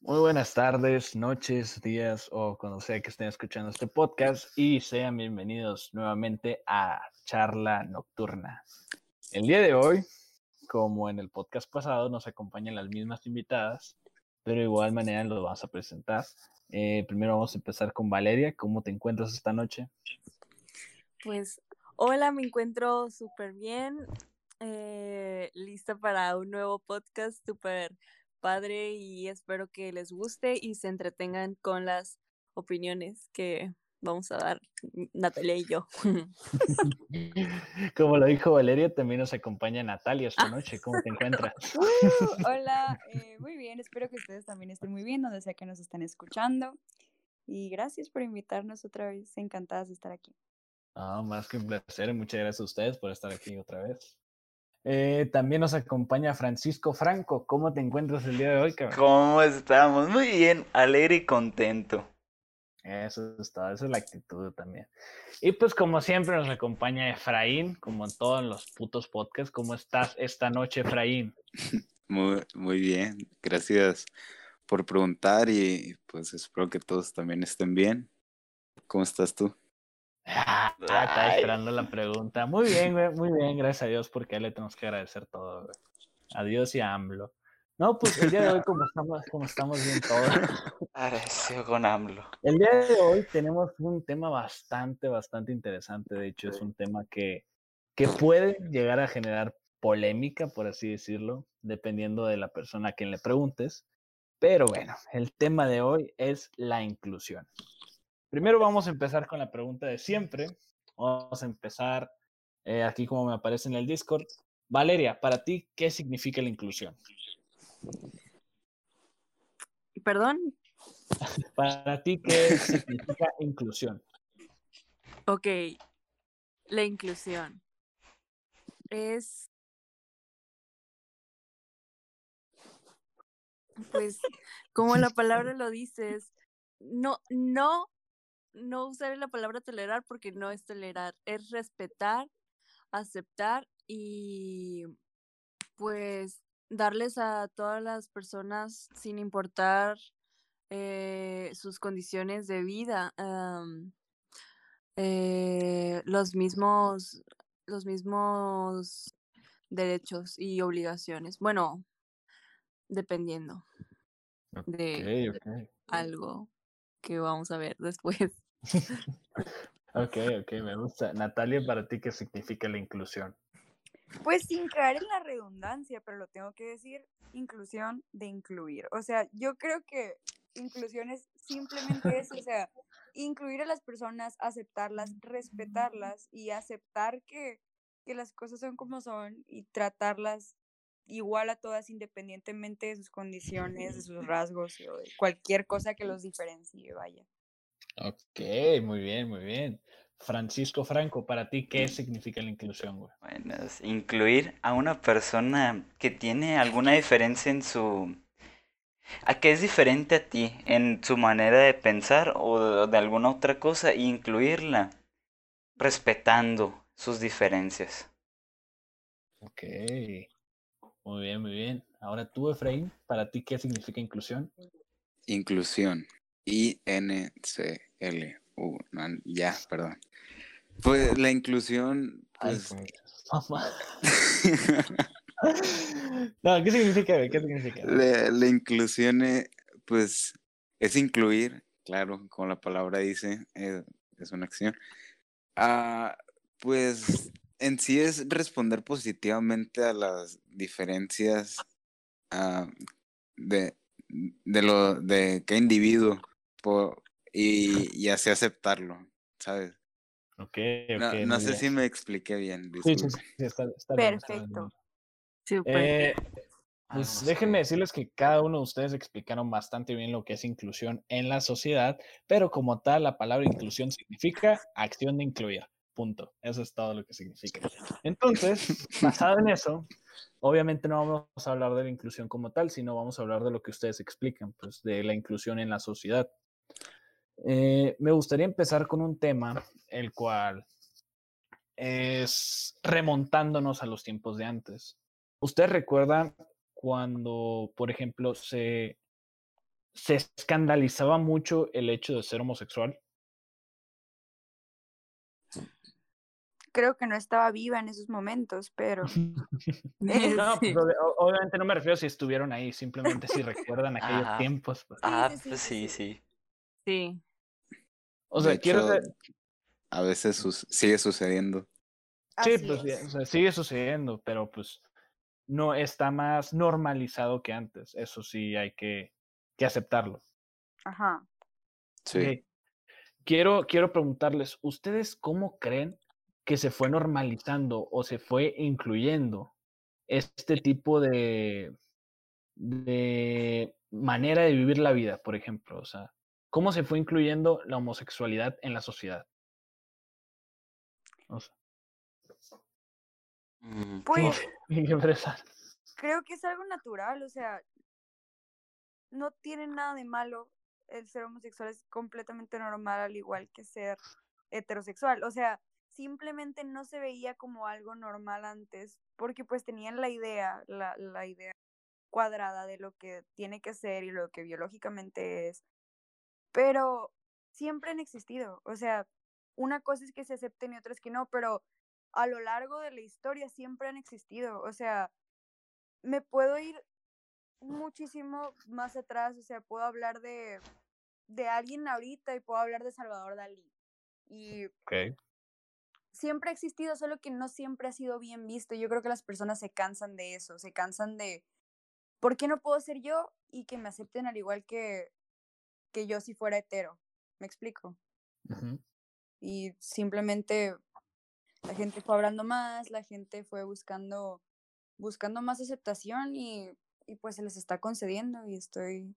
Muy buenas tardes, noches, días o cuando sea que estén escuchando este podcast y sean bienvenidos nuevamente a Charla Nocturna. El día de hoy, como en el podcast pasado, nos acompañan las mismas invitadas, pero de igual manera los vamos a presentar. Eh, primero vamos a empezar con Valeria. ¿Cómo te encuentras esta noche? Pues hola, me encuentro súper bien, eh, lista para un nuevo podcast súper padre y espero que les guste y se entretengan con las opiniones que vamos a dar Natalia y yo. Como lo dijo Valeria, también nos acompaña Natalia esta noche. ¿Cómo te encuentras? hola, eh, muy bien. Espero que ustedes también estén muy bien donde sea que nos estén escuchando. Y gracias por invitarnos otra vez. Encantadas de estar aquí. Ah, más que un placer. Muchas gracias a ustedes por estar aquí otra vez. Eh, también nos acompaña Francisco Franco. ¿Cómo te encuentras el día de hoy, cabrón? ¿Cómo estamos? Muy bien, alegre y contento. Eso es todo, esa es la actitud también. Y pues como siempre nos acompaña Efraín, como en todos los putos podcasts. ¿Cómo estás esta noche, Efraín? Muy, muy bien, gracias por preguntar y pues espero que todos también estén bien. ¿Cómo estás tú? Ah, estaba esperando la pregunta. Muy bien, güey, muy bien, gracias a Dios, porque le tenemos que agradecer todo, güey. Adiós y AMLO. No, pues el día de hoy, como estamos, como estamos bien todos. Agradecido con AMLO. El día de hoy tenemos un tema bastante, bastante interesante. De hecho, es un tema que, que puede llegar a generar polémica, por así decirlo, dependiendo de la persona a quien le preguntes. Pero bueno, el tema de hoy es la inclusión. Primero vamos a empezar con la pregunta de siempre. Vamos a empezar eh, aquí como me aparece en el Discord. Valeria, para ti, ¿qué significa la inclusión? Perdón. para ti, ¿qué significa inclusión? Ok, la inclusión es, pues, como la palabra lo dice, no, no no usaré la palabra tolerar porque no es tolerar, es respetar, aceptar y pues darles a todas las personas sin importar eh, sus condiciones de vida eh, los mismos los mismos derechos y obligaciones bueno dependiendo de algo que vamos a ver después. Ok, ok, me gusta. Natalia, para ti, ¿qué significa la inclusión? Pues sin caer en la redundancia, pero lo tengo que decir, inclusión de incluir. O sea, yo creo que inclusión es simplemente eso, o sea, incluir a las personas, aceptarlas, respetarlas y aceptar que, que las cosas son como son y tratarlas igual a todas independientemente de sus condiciones, de sus rasgos o de cualquier cosa que los diferencie, vaya. Ok, muy bien, muy bien. Francisco Franco, para ti, ¿qué significa la inclusión, güey? Bueno, es incluir a una persona que tiene alguna diferencia en su... a que es diferente a ti, en su manera de pensar o de alguna otra cosa, e incluirla respetando sus diferencias. Ok, muy bien, muy bien. Ahora tú, Efraín, para ti, ¿qué significa inclusión? Inclusión. I-N-C-L-U. ya, perdón. Pues la inclusión. Pues... no, ¿qué significa? ¿Qué significa? La, inclusión, eh, pues, es incluir, claro, como la palabra dice, eh, es una acción. Ah, pues en sí es responder positivamente a las diferencias ah, de, de lo de qué individuo y, y, así aceptarlo, ¿sabes? Ok, No, sé si me expliqué bien. Sí, sí, sí, está, Perfecto. Eh, pues déjenme decirles que cada uno de ustedes explicaron bastante bien lo que es inclusión en la sociedad, pero como tal, la palabra inclusión significa acción de incluir. Punto. Eso es todo lo que significa. Entonces, basado en eso, obviamente no vamos a hablar de la inclusión como tal, sino vamos a hablar de lo que ustedes explican, pues de la inclusión en la sociedad. Eh, me gustaría empezar con un tema, el cual es remontándonos a los tiempos de antes. ¿Ustedes recuerdan cuando, por ejemplo, se, se escandalizaba mucho el hecho de ser homosexual. Creo que no estaba viva en esos momentos, pero... no, pues, obviamente no me refiero si estuvieron ahí, simplemente si recuerdan aquellos tiempos. Pues. Ah, pues sí, sí. Sí. O sea, quiero A veces sigue sucediendo. Sí, pues sigue sucediendo, pero pues no está más normalizado que antes. Eso sí hay que, que aceptarlo. Ajá. Sí. Quiero, quiero preguntarles, ¿ustedes cómo creen que se fue normalizando o se fue incluyendo este tipo de, de manera de vivir la vida, por ejemplo? O sea, ¿cómo se fue incluyendo la homosexualidad en la sociedad? O sea, Mm, pues creo que es algo natural, o sea, no tiene nada de malo el ser homosexual, es completamente normal al igual que ser heterosexual, o sea, simplemente no se veía como algo normal antes, porque pues tenían la idea, la, la idea cuadrada de lo que tiene que ser y lo que biológicamente es, pero siempre han existido, o sea, una cosa es que se acepten y otra es que no, pero a lo largo de la historia siempre han existido. O sea, me puedo ir muchísimo más atrás, o sea, puedo hablar de, de alguien ahorita y puedo hablar de Salvador Dalí. Y siempre ha existido, solo que no siempre ha sido bien visto. Yo creo que las personas se cansan de eso, se cansan de, ¿por qué no puedo ser yo y que me acepten al igual que, que yo si fuera hetero? ¿Me explico? Y simplemente la gente fue hablando más, la gente fue buscando, buscando más aceptación y, y pues se les está concediendo y estoy,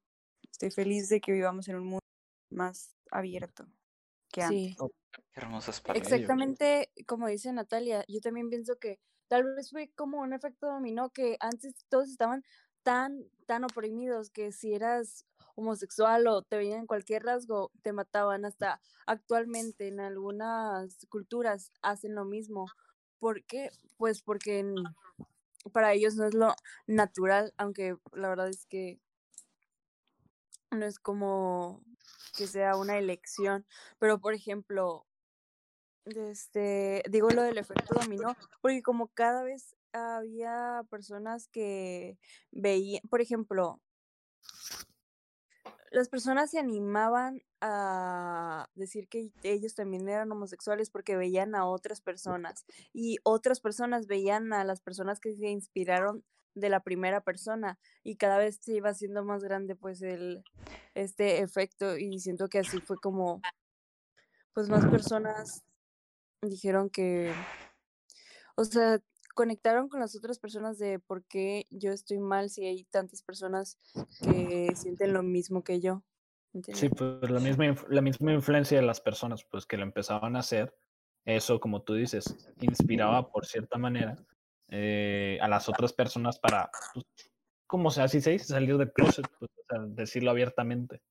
estoy feliz de que vivamos en un mundo más abierto que antes. Sí. Oh, hermosas Exactamente como dice Natalia, yo también pienso que tal vez fue como un efecto dominó que antes todos estaban tan, tan oprimidos que si eras homosexual o te veían cualquier rasgo, te mataban. Hasta actualmente en algunas culturas hacen lo mismo. ¿Por qué? Pues porque para ellos no es lo natural, aunque la verdad es que no es como que sea una elección. Pero, por ejemplo, este, digo lo del efecto dominó, porque como cada vez había personas que veían, por ejemplo, las personas se animaban a decir que ellos también eran homosexuales porque veían a otras personas y otras personas veían a las personas que se inspiraron de la primera persona y cada vez se iba haciendo más grande pues el este efecto y siento que así fue como pues más personas dijeron que o sea conectaron con las otras personas de por qué yo estoy mal si hay tantas personas que sienten lo mismo que yo. Sí, pues la misma, la misma influencia de las personas, pues que lo empezaban a hacer, eso como tú dices, inspiraba por cierta manera eh, a las otras personas para, pues, como sea, así se dice, salir del closet, pues, decirlo abiertamente.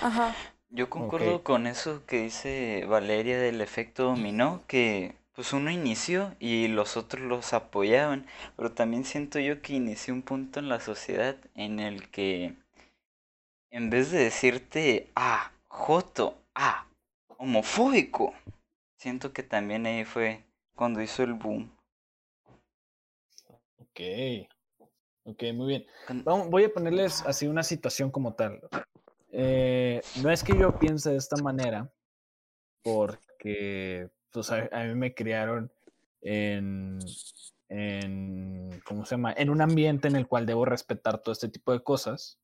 Ajá. Yo concuerdo con eso que dice Valeria del efecto dominó, que pues uno inició y los otros los apoyaban, pero también siento yo que inicié un punto en la sociedad en el que en vez de decirte, ah, joto, ah, homofóbico, siento que también ahí fue cuando hizo el boom. Ok, ok, muy bien. Vamos, voy a ponerles así una situación como tal. Eh, no es que yo piense de esta manera, porque pues a, mí me criaron en, en, ¿cómo se llama? En un ambiente en el cual debo respetar todo este tipo de cosas.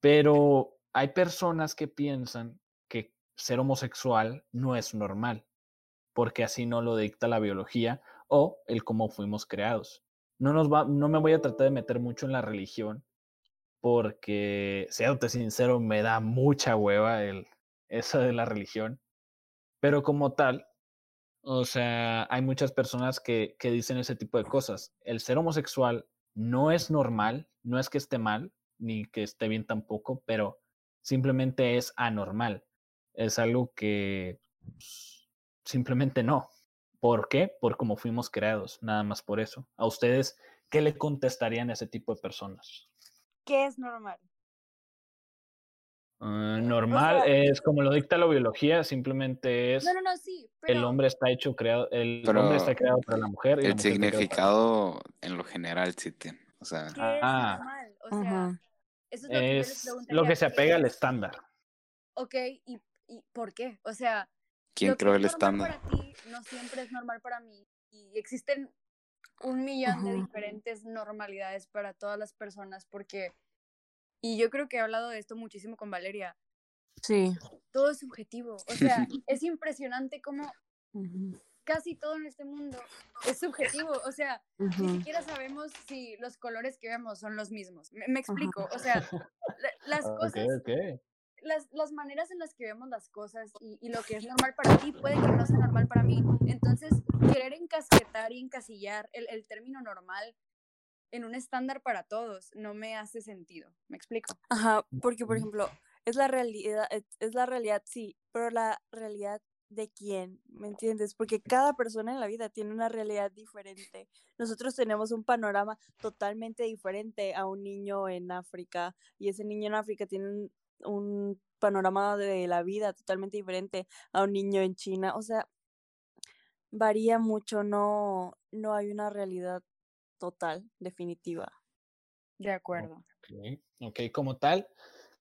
Pero hay personas que piensan que ser homosexual no es normal, porque así no lo dicta la biología o el cómo fuimos creados. No, nos va, no me voy a tratar de meter mucho en la religión, porque, seáte sincero, me da mucha hueva el, eso de la religión. Pero como tal, o sea, hay muchas personas que, que dicen ese tipo de cosas. El ser homosexual no es normal, no es que esté mal, ni que esté bien tampoco, pero simplemente es anormal. Es algo que pues, simplemente no. ¿Por qué? Por cómo fuimos creados, nada más por eso. ¿A ustedes qué le contestarían a ese tipo de personas? ¿Qué es normal? Ah, normal es como lo dicta la biología, simplemente es No, no, no, sí, pero... el hombre está hecho creado, el hombre está creado para la mujer y la El mujer para- significado en lo general sí tiene. O sea, ¿Qué Ah. es normal? O sea, Ajá. eso es lo que yo les lo que se ¿qué apega al es? estándar. Ok, ¿y, ¿y por qué? O sea, ¿quién creó el estándar? para ti no siempre es normal para mí. Y existen un millón de diferentes normalidades para todas las personas porque, y yo creo que he hablado de esto muchísimo con Valeria, Sí. todo es subjetivo. O sea, es impresionante cómo casi todo en este mundo es subjetivo. O sea, ni siquiera sabemos si los colores que vemos son los mismos. Me, me explico. O sea, la- las Ah, cosas ok. las, las maneras en las que vemos las cosas y, y lo que es normal para ti puede que no sea normal para mí. Entonces, querer encasquetar y encasillar el, el término normal en un estándar para todos no me hace sentido. ¿Me explico? Ajá, porque por ejemplo, es la realidad, es, es la realidad, sí, pero la realidad de quién, ¿me entiendes? Porque cada persona en la vida tiene una realidad diferente. Nosotros tenemos un panorama totalmente diferente a un niño en África y ese niño en África tiene un, un panorama de la vida totalmente diferente a un niño en China. O sea, varía mucho, no, no hay una realidad total, definitiva. De acuerdo. Ok, ok, como tal,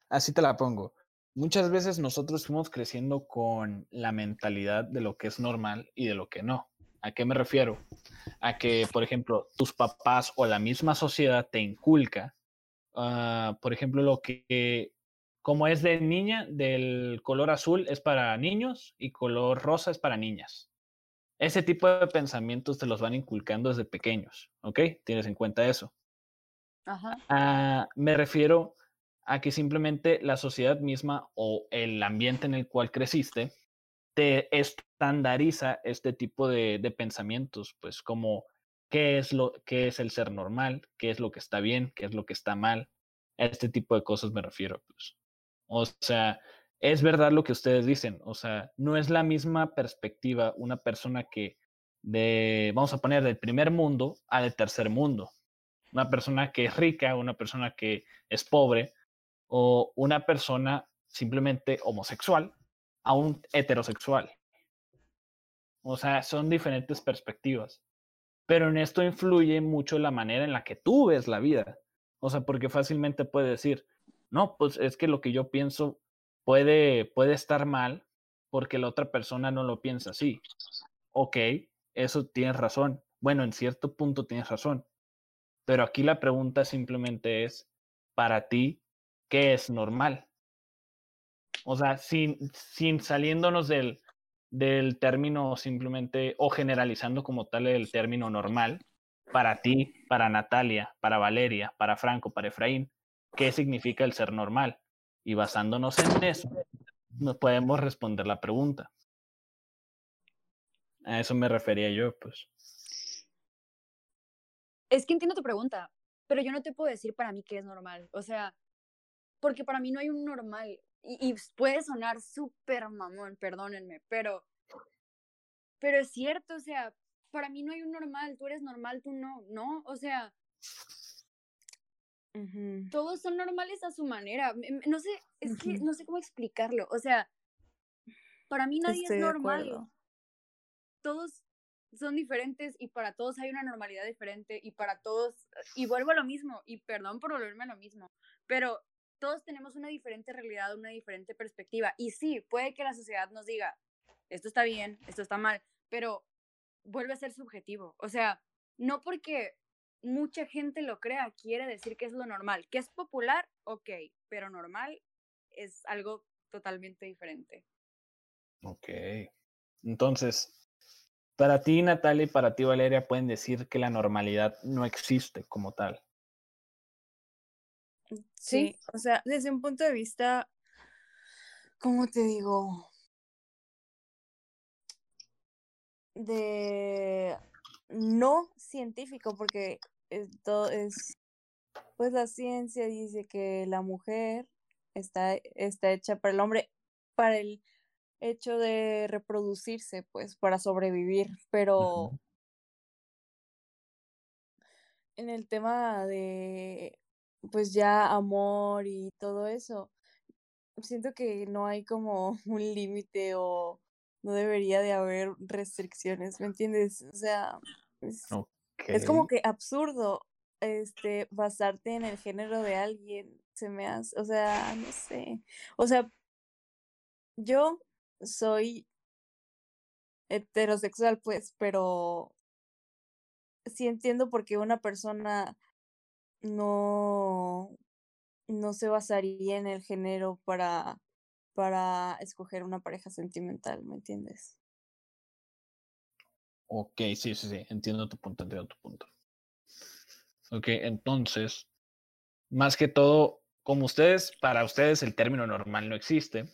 así te la pongo. Muchas veces nosotros fuimos creciendo con la mentalidad de lo que es normal y de lo que no. ¿A qué me refiero? A que, por ejemplo, tus papás o la misma sociedad te inculca, ah, por ejemplo, lo que, como es de niña, del color azul es para niños y color rosa es para niñas. Ese tipo de pensamientos te los van inculcando desde pequeños, ¿ok? Tienes en cuenta eso. Ajá. Ah, me refiero a que simplemente la sociedad misma o el ambiente en el cual creciste te estandariza este tipo de, de pensamientos, pues como qué es lo qué es el ser normal, qué es lo que está bien, qué es lo que está mal. A este tipo de cosas me refiero, pues. O sea, es verdad lo que ustedes dicen, o sea, no es la misma perspectiva una persona que de, vamos a poner, del primer mundo a del tercer mundo una persona que es rica, una persona que es pobre, o una persona simplemente homosexual a un heterosexual. O sea, son diferentes perspectivas. Pero en esto influye mucho la manera en la que tú ves la vida. O sea, porque fácilmente puedes decir, no, pues es que lo que yo pienso puede, puede estar mal porque la otra persona no lo piensa así. Ok, eso tienes razón. Bueno, en cierto punto tienes razón. Pero aquí la pregunta simplemente es, para ti, ¿qué es normal? O sea, sin, sin saliéndonos del, del término simplemente o generalizando como tal el término normal, para ti, para Natalia, para Valeria, para Franco, para Efraín, ¿qué significa el ser normal? Y basándonos en eso, nos podemos responder la pregunta. A eso me refería yo, pues. Es que entiendo tu pregunta, pero yo no te puedo decir para mí qué es normal. O sea, porque para mí no hay un normal. Y, y puede sonar súper mamón, perdónenme, pero, pero es cierto, o sea, para mí no hay un normal. Tú eres normal, tú no, ¿no? O sea, Todos son normales a su manera. No sé, es que no sé cómo explicarlo. O sea, para mí nadie Estoy es normal. Todos son diferentes y para todos hay una normalidad diferente y para todos, y vuelvo a lo mismo, y perdón por volverme a lo mismo, pero todos tenemos una diferente realidad, una diferente perspectiva. Y sí, puede que la sociedad nos diga, esto está bien, esto está mal, pero vuelve a ser subjetivo. O sea, no porque mucha gente lo crea, quiere decir que es lo normal. Que es popular, ok, pero normal es algo totalmente diferente. Ok. Entonces, para ti, Natalia, y para ti, Valeria, pueden decir que la normalidad no existe como tal. Sí, o sea, desde un punto de vista, ¿cómo te digo? De no científico, porque pues la ciencia dice que la mujer está, está hecha para el hombre, para el hecho de reproducirse, pues, para sobrevivir, pero en el tema de, pues ya amor y todo eso, siento que no hay como un límite o no debería de haber restricciones, ¿me entiendes? O sea, es, es como que absurdo este basarte en el género de alguien, se me hace, o sea, no sé. O sea, yo soy heterosexual, pues, pero sí entiendo por qué una persona no, no se basaría en el género para, para escoger una pareja sentimental, ¿me entiendes? Ok, sí, sí, sí, entiendo tu punto, entiendo tu punto. Ok, entonces, más que todo, como ustedes, para ustedes el término normal no existe.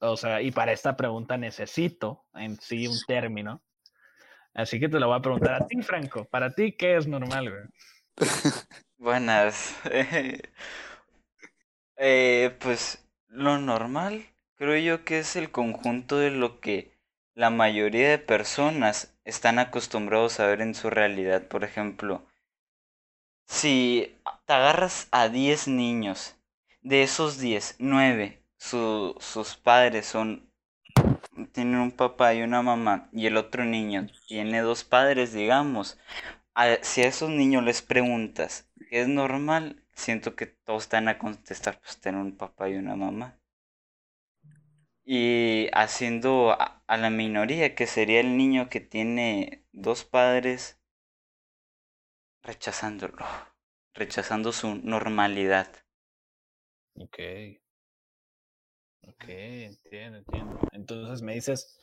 O sea, y para esta pregunta necesito en sí un término. Así que te lo voy a preguntar a ti, Franco. Para ti, ¿qué es normal, güey? Buenas. eh, pues lo normal creo yo que es el conjunto de lo que la mayoría de personas están acostumbrados a ver en su realidad. Por ejemplo, si te agarras a 10 niños, de esos 10, 9, sus padres son tienen un papá y una mamá y el otro niño tiene dos padres, digamos, si a esos niños les preguntas qué es normal, siento que todos están a contestar, pues tener un papá y una mamá. Y haciendo a, a la minoría, que sería el niño que tiene dos padres, rechazándolo, rechazando su normalidad. Ok. Ok, entiendo, entiendo. Entonces me dices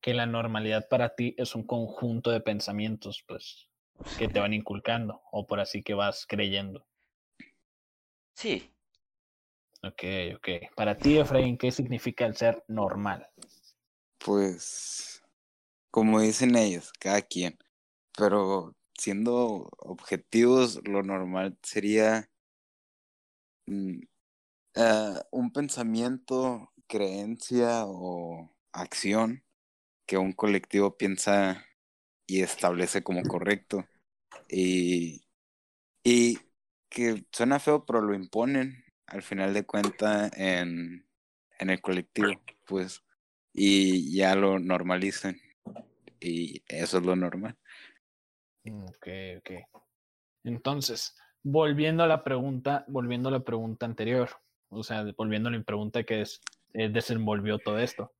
que la normalidad para ti es un conjunto de pensamientos, pues, que te van inculcando, o por así que vas creyendo. Sí. Ok, ok. Para ti, Efraín, ¿qué significa el ser normal? Pues, como dicen ellos, cada quien. Pero siendo objetivos, lo normal sería mm, uh, un pensamiento, creencia o acción que un colectivo piensa y establece como correcto. Y, y que suena feo, pero lo imponen al final de cuentas en, en el colectivo, pues, y ya lo normalizan. Y eso es lo normal. Mm, ok, ok. Entonces, volviendo a la pregunta, volviendo a la pregunta anterior, o sea, volviendo a la pregunta que es, eh, desenvolvió todo esto.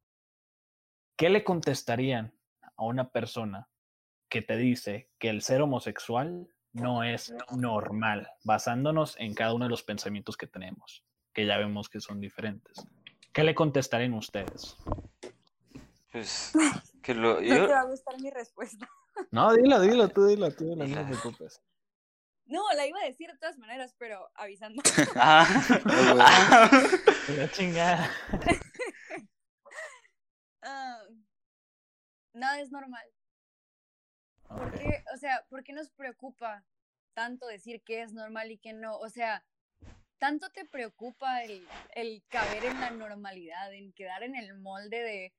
¿Qué le contestarían a una persona que te dice que el ser homosexual no es normal, basándonos en cada uno de los pensamientos que tenemos, que ya vemos que son diferentes? ¿Qué le contestarían ustedes? Pues que lo, yo... No te va a gustar mi respuesta. No, dilo, dilo, tú dilo, tú dilo, no te preocupes. No, la iba a decir de todas maneras, pero avisando. Ah, la chingada. Ah, nada es normal. ¿Por qué, o sea, ¿por qué nos preocupa tanto decir qué es normal y qué no? O sea, tanto te preocupa el, el caber en la normalidad, en quedar en el molde de...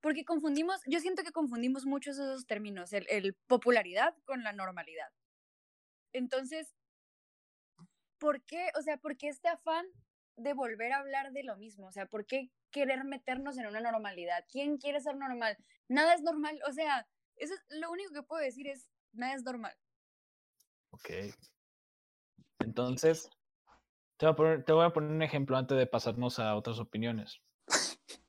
Porque confundimos, yo siento que confundimos mucho esos términos, el, el popularidad con la normalidad. Entonces, ¿por qué, o sea, por qué este afán de volver a hablar de lo mismo? O sea, ¿por qué querer meternos en una normalidad? ¿Quién quiere ser normal? Nada es normal, o sea, eso es lo único que puedo decir es, nada es normal. Ok. Entonces, te voy, a poner, te voy a poner un ejemplo antes de pasarnos a otras opiniones.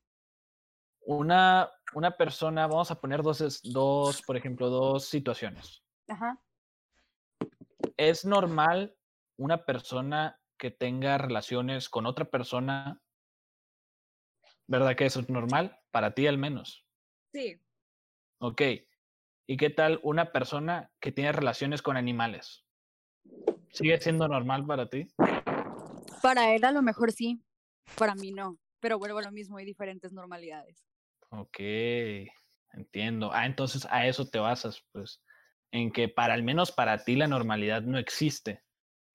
Una, una persona, vamos a poner dos, dos, por ejemplo, dos situaciones. Ajá es normal una persona que tenga relaciones con otra persona, ¿verdad que eso es normal? Para ti al menos. Sí. Ok. ¿Y qué tal una persona que tiene relaciones con animales? ¿Sigue siendo normal para ti? Para él a lo mejor sí, para mí no, pero vuelvo a lo mismo, hay diferentes normalidades. Ok, entiendo. Ah, entonces a eso te basas, pues en que para al menos para ti la normalidad no existe,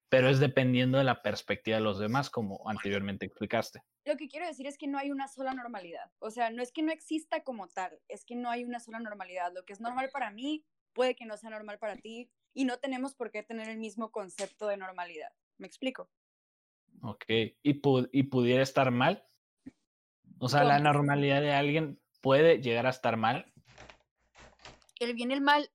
pero es dependiendo de la perspectiva de los demás, como anteriormente explicaste. Lo que quiero decir es que no hay una sola normalidad. O sea, no es que no exista como tal, es que no hay una sola normalidad. Lo que es normal para mí puede que no sea normal para ti y no tenemos por qué tener el mismo concepto de normalidad. ¿Me explico? Ok. ¿Y, y pudiera estar mal? O sea, la normalidad de alguien puede llegar a estar mal. El bien y el mal.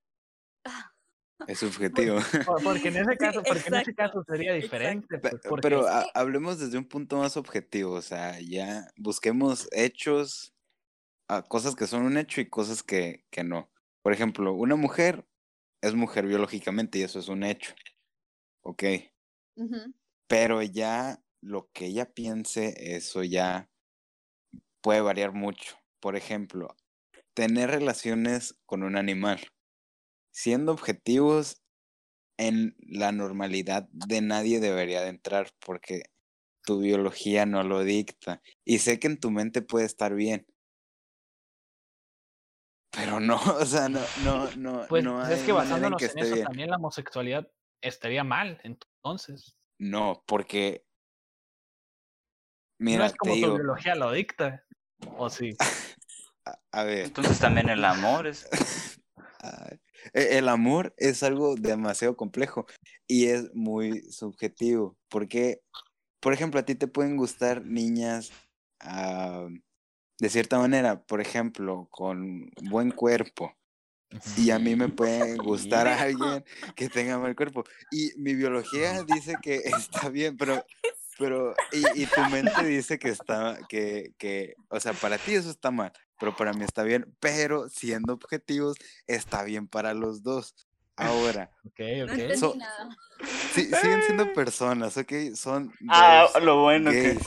Es subjetivo. Porque en ese caso, porque en ese caso sería diferente. Pues, pero hablemos desde un punto más objetivo, o sea, ya busquemos hechos, a ah, cosas que son un hecho y cosas que, que no. Por ejemplo, una mujer es mujer biológicamente y eso es un hecho. Ok. Pero ya lo que ella piense, eso ya puede variar mucho. Por ejemplo, tener relaciones con un animal. Siendo objetivos, en la normalidad de nadie debería de entrar porque tu biología no lo dicta. Y sé que en tu mente puede estar bien. Pero no, o sea, no, no, no. Pues es que basándonos en, eso también la homosexualidad estaría mal, entonces. No, porque. Mira, no es como tu biología lo dicta. ¿O sí? a, ver. Entonces también el amor es. el amor es algo demasiado complejo y es muy subjetivo. Porque, por ejemplo, a ti te pueden gustar niñas ah, de cierta manera, por ejemplo, con buen cuerpo. Y a mí me puede gustar a alguien que tenga mal cuerpo. Y mi biología dice que está bien, pero pero, y, tu mente dice que está, que, que, o sea, para ti eso está mal, pero para mí está bien, pero siendo objetivos, está bien para los dos. Ahora. Ok, ok. Sí, siguen siendo personas, ok, son. Ah, lo bueno que.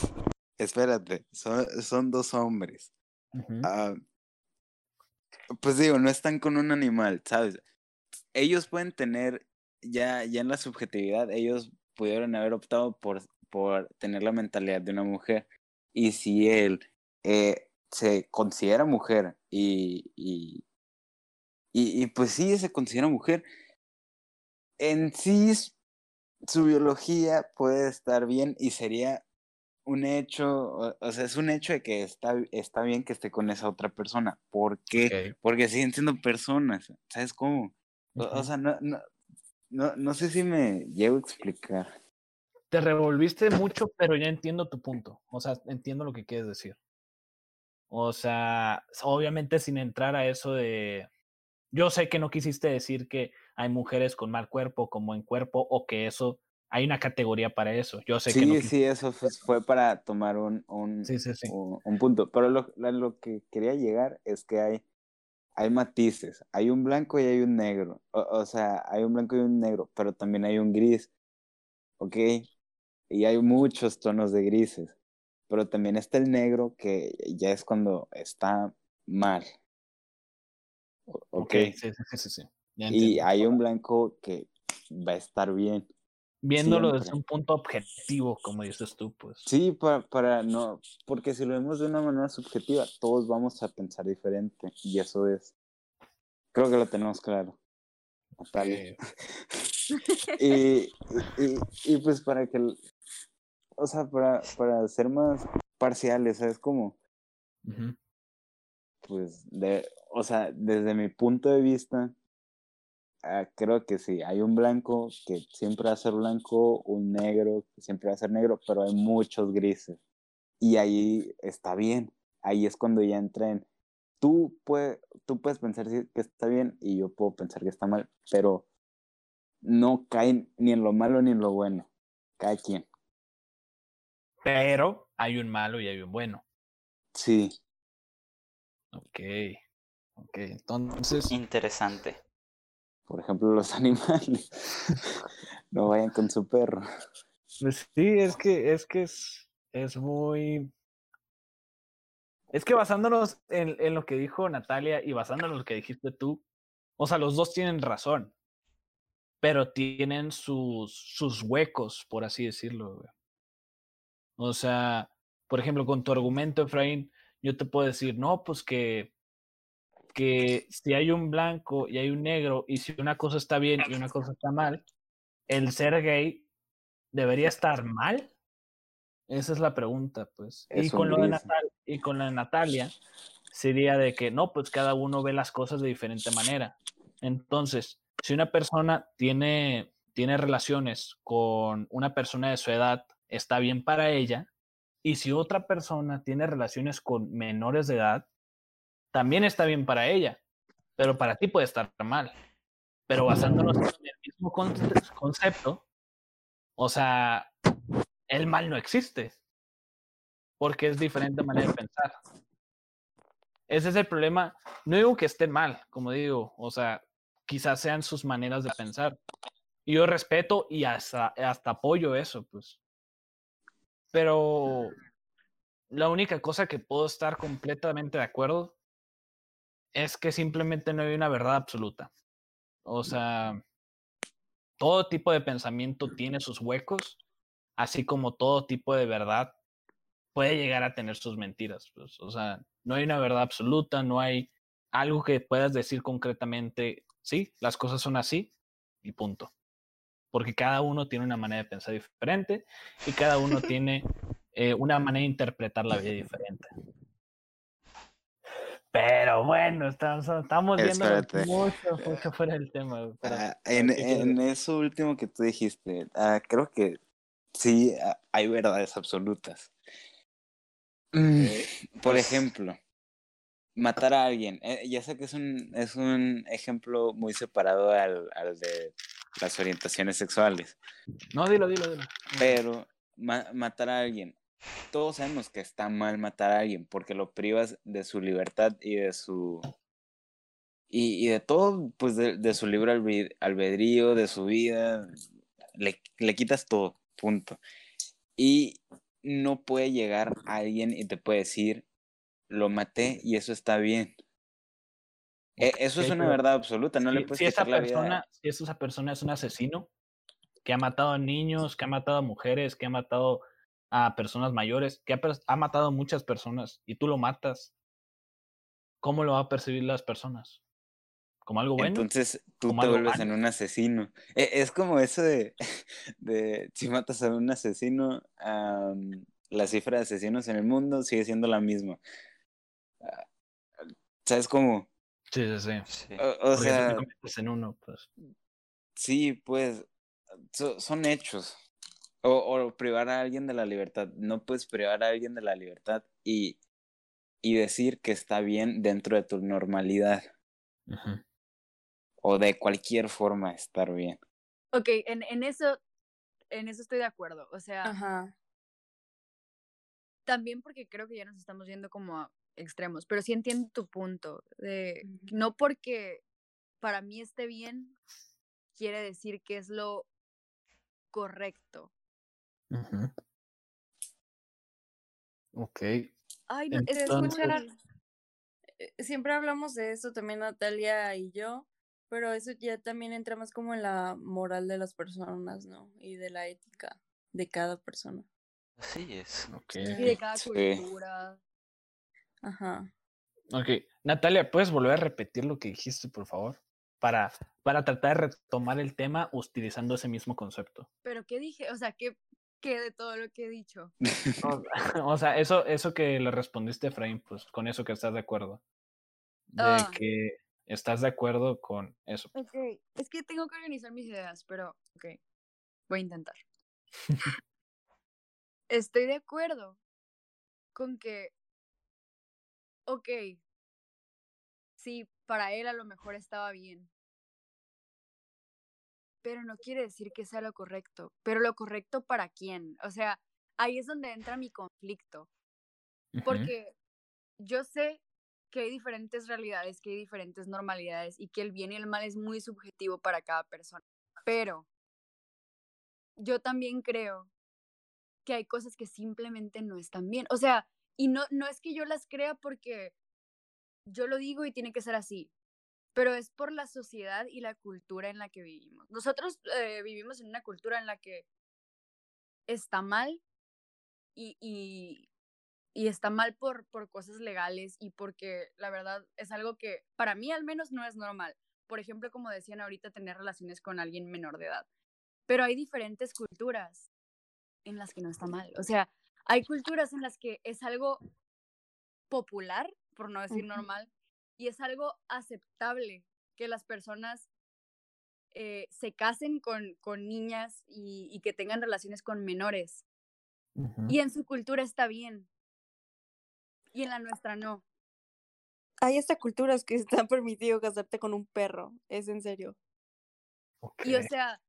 Espérate, son, son dos hombres. Ah, pues digo, no están con un animal, ¿sabes? Ellos pueden tener, ya, ya en la subjetividad, ellos pudieron haber optado por por tener la mentalidad de una mujer. Y si él eh, se considera mujer y, y, y, pues sí, se considera mujer, en sí su biología puede estar bien y sería un hecho, o, sea, es un hecho de que está, está bien que esté con esa otra persona. ¿Por qué? Porque siguen siendo personas, ¿sabes cómo? O, sea, no, no, no, no sé si me llevo a explicar te revolviste mucho, pero ya entiendo tu punto. O sea, entiendo lo que quieres decir. O sea, obviamente sin entrar a eso de... Yo sé que no quisiste decir que hay mujeres con mal cuerpo, con buen cuerpo, o que eso, hay una categoría para eso. Yo sé sí, que no Sí, eso fue, para tomar un, un, un, punto. Pero lo, lo, que quería llegar es que hay, hay matices. Hay un blanco y hay un negro. O, o sea, hay un blanco y un negro, pero también hay un gris. ¿Ok? y hay muchos tonos de grises, pero también está el negro que ya es cuando está mal. Ok, sí, sí, sí, sí. y hay un blanco que va a estar bien. Viéndolo desde un punto objetivo, como dices tú, pues. Sí, para, para no, porque si lo vemos de una manera subjetiva, todos vamos a pensar diferente, y eso es, creo que lo tenemos claro. y, y, y, pues para que o sea, para, para ser más parciales, ¿sabes cómo? Pues, de, o sea, desde mi punto de vista, ah, creo que sí, hay un blanco que siempre va a ser blanco, un negro que siempre va a ser negro, pero hay muchos grises. Y ahí está bien, ahí es cuando ya entra tú, puede, tú puedes pensar que está bien y yo puedo pensar que está mal, pero no caen ni en lo malo ni en lo bueno, cada quien. Pero hay un malo y hay un bueno. Sí. Ok. Ok, entonces. Interesante. Por ejemplo, los animales. no vayan con su perro. Pues sí, es que es que es, es muy. Es que basándonos en, en, lo que dijo Natalia y basándonos en lo que dijiste tú, o sea, los dos tienen razón, pero tienen sus, sus huecos, por así decirlo. O sea, por ejemplo, con tu argumento, Efraín, yo te puedo decir, no, pues que, que si hay un blanco y hay un negro, y si una cosa está bien y una cosa está mal, el ser gay debería estar mal. Esa es la pregunta, pues. y con, lo de y con la de Natalia, sería de que no, pues cada uno ve las cosas de diferente manera. Entonces, si una persona tiene, tiene relaciones con una persona de su edad está bien para ella. Y si otra persona tiene relaciones con menores de edad, también está bien para ella. Pero para ti puede estar mal. Pero basándonos en el mismo concepto, o sea, el mal no existe. Porque es diferente manera de pensar. Ese es el problema. No digo que esté mal, como digo, o sea, quizás sean sus maneras de pensar. Y yo respeto y hasta, hasta apoyo eso, pues. Pero la única cosa que puedo estar completamente de acuerdo es que simplemente no hay una verdad absoluta. O sea, todo tipo de pensamiento tiene sus huecos, así como todo tipo de verdad puede llegar a tener sus mentiras. Pues. O sea, no hay una verdad absoluta, no hay algo que puedas decir concretamente, sí, las cosas son así y punto. Porque cada uno tiene una manera de pensar diferente y cada uno tiene eh, una manera de interpretar la vida diferente. Pero bueno, estamos, estamos viendo mucho, mucho fuera del tema. Ah, en, en eso último que tú dijiste, ah, creo que sí ah, hay verdades absolutas. Mm, por ejemplo, matar a alguien. Eh, ya sé que es un, es un ejemplo muy separado al, al de las orientaciones sexuales. No, dilo, dilo, dilo. Pero matar a alguien. Todos sabemos que está mal matar a alguien porque lo privas de su libertad y de su... Y, y de todo, pues de, de, su libre albedrío, de su vida. Le, le quitas todo, punto. Y no puede llegar alguien y te puede decir, lo maté y eso está bien. E, eso es una verdad absoluta, no le puedes si esa persona, Si esa persona es un asesino que ha matado a niños, que ha matado a mujeres, que ha matado a personas mayores, que ha, matado a muchas personas y tú lo matas, ¿cómo lo van a percibir las personas? ¿Como algo bueno? Entonces tú te vuelves en un asesino. E, es como eso de, de si matas a un asesino, la cifra de asesinos en el mundo sigue siendo la misma. Ah, ¿Sabes cómo? Sí, sí, sí. O, sea. en uno, pues. Sí, pues. son hechos. O, o, privar a alguien de la libertad. No puedes privar a alguien de la libertad y, y decir que está bien dentro de tu normalidad. O de cualquier forma estar bien. Ok, en, en eso. En eso estoy de acuerdo. O sea. Ajá. También porque creo que ya nos estamos yendo como a extremos, pero sí entiendo tu punto, de no porque para mí esté bien, quiere decir que es lo correcto. Ok. Ay, no, escuchar, eh, siempre hablamos de eso también Natalia y yo, pero eso ya también entra más como en la moral de las personas, ¿no? Y de la ética de cada persona. Así es. Okay. Y de cada cultura. Ajá. Ok. Natalia, ¿puedes volver a repetir lo que dijiste, por favor? Para, para tratar de retomar el tema utilizando ese mismo concepto. ¿Pero qué dije? O sea, ¿qué, qué de todo lo que he dicho? o, sea, eso, eso que le respondiste a Efraín, pues con eso que estás de acuerdo. De ah. que estás de acuerdo con eso. Ok, es que tengo que organizar mis ideas, pero ok, voy a intentar. Estoy de acuerdo con que ok, sí, para él a lo mejor estaba bien. Pero no quiere decir que sea lo correcto. Pero lo correcto para quién. O sea, ahí es donde entra mi conflicto. Porque yo sé que hay diferentes realidades, que hay diferentes normalidades y que el bien y el mal es muy subjetivo para cada persona. Pero yo también creo que hay cosas que simplemente no están bien. O sea, y no, no es que yo las crea porque yo lo digo y tiene que ser así, pero es por la sociedad y la cultura en la que vivimos. Nosotros eh, vivimos en una cultura en la que está mal y, y, y está mal por, por cosas legales y porque la verdad es algo que para mí al menos no es normal. Por ejemplo, como decían ahorita, tener relaciones con alguien menor de edad. Pero hay diferentes culturas en las que no está mal. O sea, hay culturas en las que es algo popular, por no decir normal, y es algo aceptable que las personas eh, se casen con, con niñas y, que tengan relaciones con menores. Y en su cultura está bien. Y en la nuestra no. Hay hasta culturas que está permitido casarte con un perro, es en serio. Y o sea,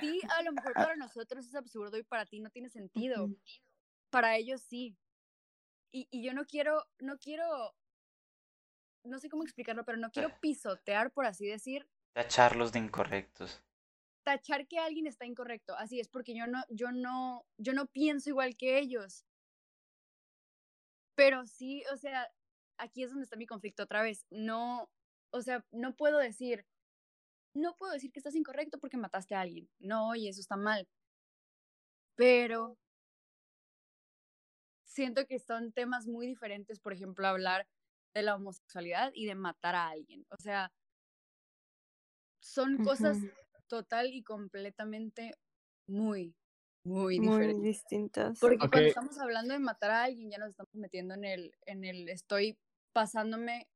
sí, a lo mejor para nosotros es absurdo y para ti no tiene sentido. Para ellos sí. Y, y yo no quiero, no quiero, no sé cómo explicarlo, pero no quiero pisotear, por así decir. Tacharlos de incorrectos. Tachar que alguien está incorrecto, así es, porque yo no, yo no, yo no pienso igual que ellos. Pero sí, o sea, aquí es donde está mi conflicto otra vez. No, o sea, no puedo decir, no puedo decir que estás incorrecto porque mataste a alguien. No, y eso está mal. Pero siento que son temas muy diferentes, por ejemplo, hablar de la homosexualidad y de matar a alguien. O sea, son cosas total y completamente muy, muy, muy distintas. Porque cuando estamos hablando de matar a alguien, ya nos estamos metiendo en el, en el estoy pasándome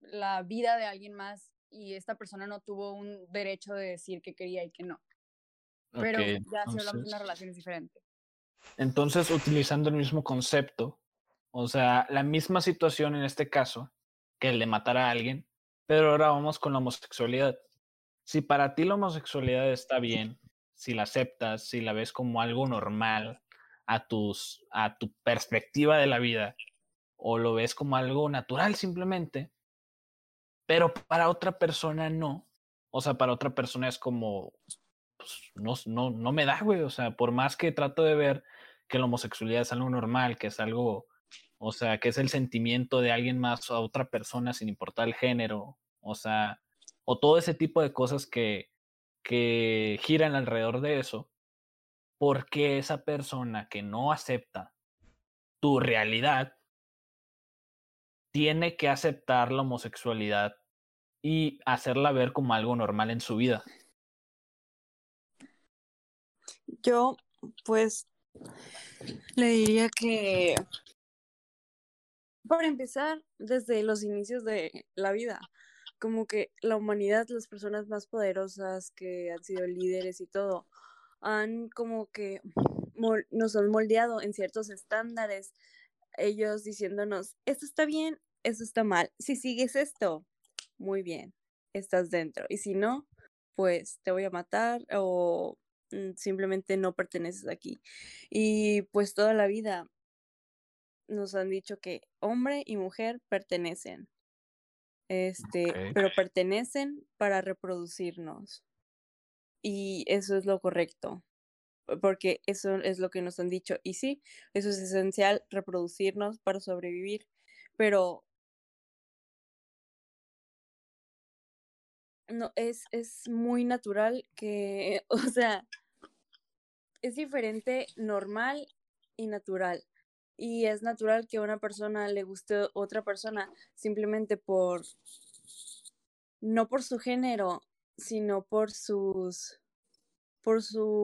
la vida de alguien más y esta persona no tuvo un derecho de decir que quería y que no. Pero ya si hablamos de una relación es diferente. Entonces, utilizando el mismo concepto, o sea, la misma situación en este caso, que el de matar a alguien, pero ahora vamos con la homosexualidad. Si para ti la homosexualidad está bien, si la aceptas, si la ves como algo normal a, tus, a tu perspectiva de la vida, o lo ves como algo natural simplemente, pero para otra persona no. O sea, para otra persona es como, pues, no, no, no me da, güey. O sea, por más que trato de ver que la homosexualidad es algo normal, que es algo, o sea, que es el sentimiento de alguien más a otra persona sin importar el género, o sea, o todo ese tipo de cosas que, que giran alrededor de eso, porque esa persona que no acepta tu realidad tiene que aceptar la homosexualidad y hacerla ver como algo normal en su vida. Yo, pues, le diría que, para empezar, desde los inicios de la vida, como que la humanidad, las personas más poderosas que han sido líderes y todo, han como que nos han moldeado en ciertos estándares ellos diciéndonos, esto está bien, esto está mal. Si sigues esto, muy bien, estás dentro. Y si no, pues te voy a matar o simplemente no perteneces aquí. Y pues toda la vida nos han dicho que hombre y mujer pertenecen. Este, pero pertenecen para reproducirnos. Y eso es lo correcto porque eso es lo que nos han dicho. Y sí, eso es esencial, reproducirnos para sobrevivir, pero no, es, es muy natural que, o sea, es diferente normal y natural. Y es natural que a una persona le guste otra persona simplemente por, no por su género, sino por sus, por su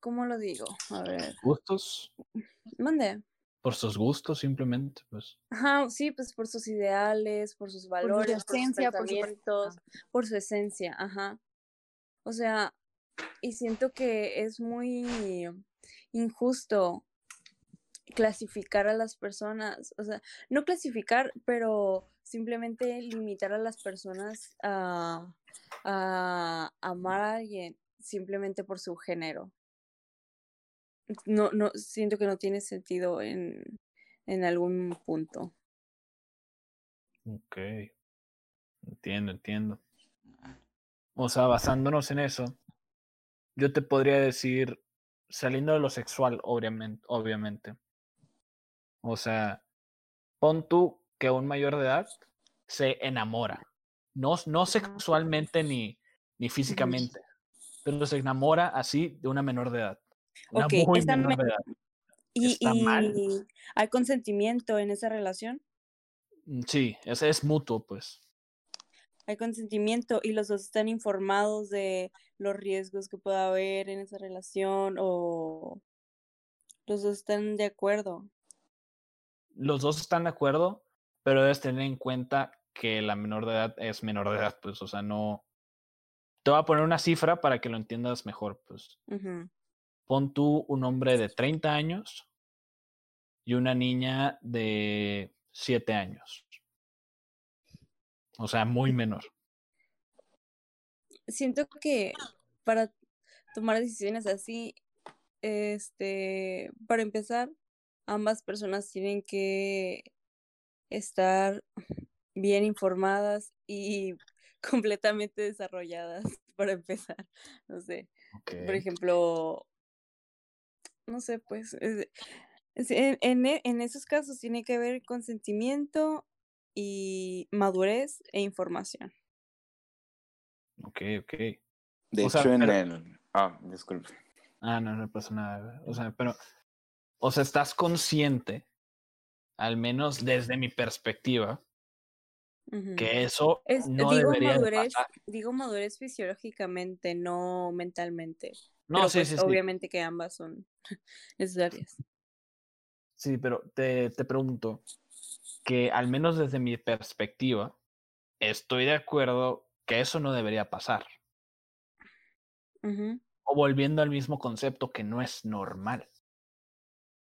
¿Cómo lo digo? A ver. ¿Gustos? Mande. Por sus gustos, simplemente, pues. Ajá, sí, pues por sus ideales, por sus valores, por, su esencia, por, sus por su esencia, ajá. O sea, y siento que es muy injusto clasificar a las personas, o sea, no clasificar, pero simplemente limitar a las personas a, a amar a alguien simplemente por su género no, no, siento que no tiene sentido en, en algún punto. Ok. Entiendo, entiendo. O sea, basándonos en eso, yo te podría decir, saliendo de lo sexual, obviamente, obviamente. O sea, pon tú que un mayor de edad se enamora. No, no sexualmente ni, ni físicamente, pero se enamora así de una menor de edad. Ok, ¿Y, hay consentimiento en esa relación? Mm, sí, ese es mutuo, pues. Hay consentimiento y los dos están informados de los riesgos que pueda haber en esa relación o los dos están de acuerdo. Los dos están de acuerdo, pero debes tener en cuenta que la menor de edad es menor de edad, pues, o sea, no. Te voy a poner una cifra para que lo entiendas mejor, pues pon tú un hombre de 30 años y una niña de 7 años. O sea, muy menor. Siento que para tomar decisiones así, este, para empezar, ambas personas tienen que estar bien informadas y completamente desarrolladas para empezar. No sé. Por ejemplo, no sé, pues en, e, en, esos casos tiene que haber consentimiento y madurez e información. Ok, ok. De hecho, en el... Ah, disculpe. Ah, no, no pasa nada. O sea, pero... O sea, estás consciente, al menos desde mi perspectiva, que eso no digo debería madurez, Digo madurez fisiológicamente, no mentalmente. No, sí, pues, sí, Obviamente que ambas son necesarias. Sí, pero te, te pregunto que al menos desde mi perspectiva, estoy de acuerdo que eso no debería pasar. O volviendo al mismo concepto que no es normal.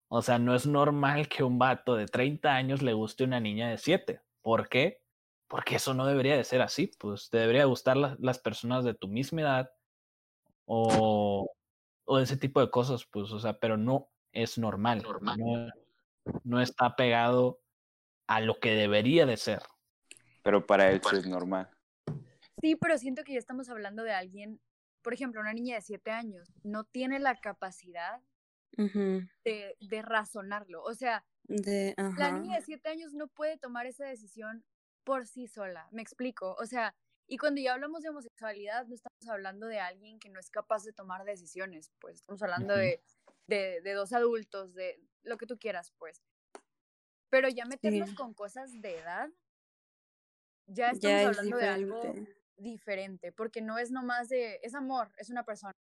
O sea, no es normal que un vato de 30 años le guste una niña de 7. ¿Por qué? Porque eso no debería de ser así. Pues te debería gustar las personas de tu misma edad o, o ese tipo de cosas, pues, o sea, pero no es normal. normal. No, no está pegado a lo que debería de ser. Pero para él es normal. Sí, pero siento que ya estamos hablando de alguien, por ejemplo, una niña de siete años, no tiene la capacidad de, de, razonarlo. O sea, la niña de siete años no puede tomar esa decisión por sí sola. Me explico. O sea, y cuando ya hablamos de homosexualidad, no estamos hablando de alguien que no es capaz de tomar decisiones, pues estamos hablando de, de, de, dos adultos, de lo que tú quieras, pues. Pero ya meternos con cosas de edad, ya estamos hablando de algo diferente, porque no es nomás de, es amor, es una persona.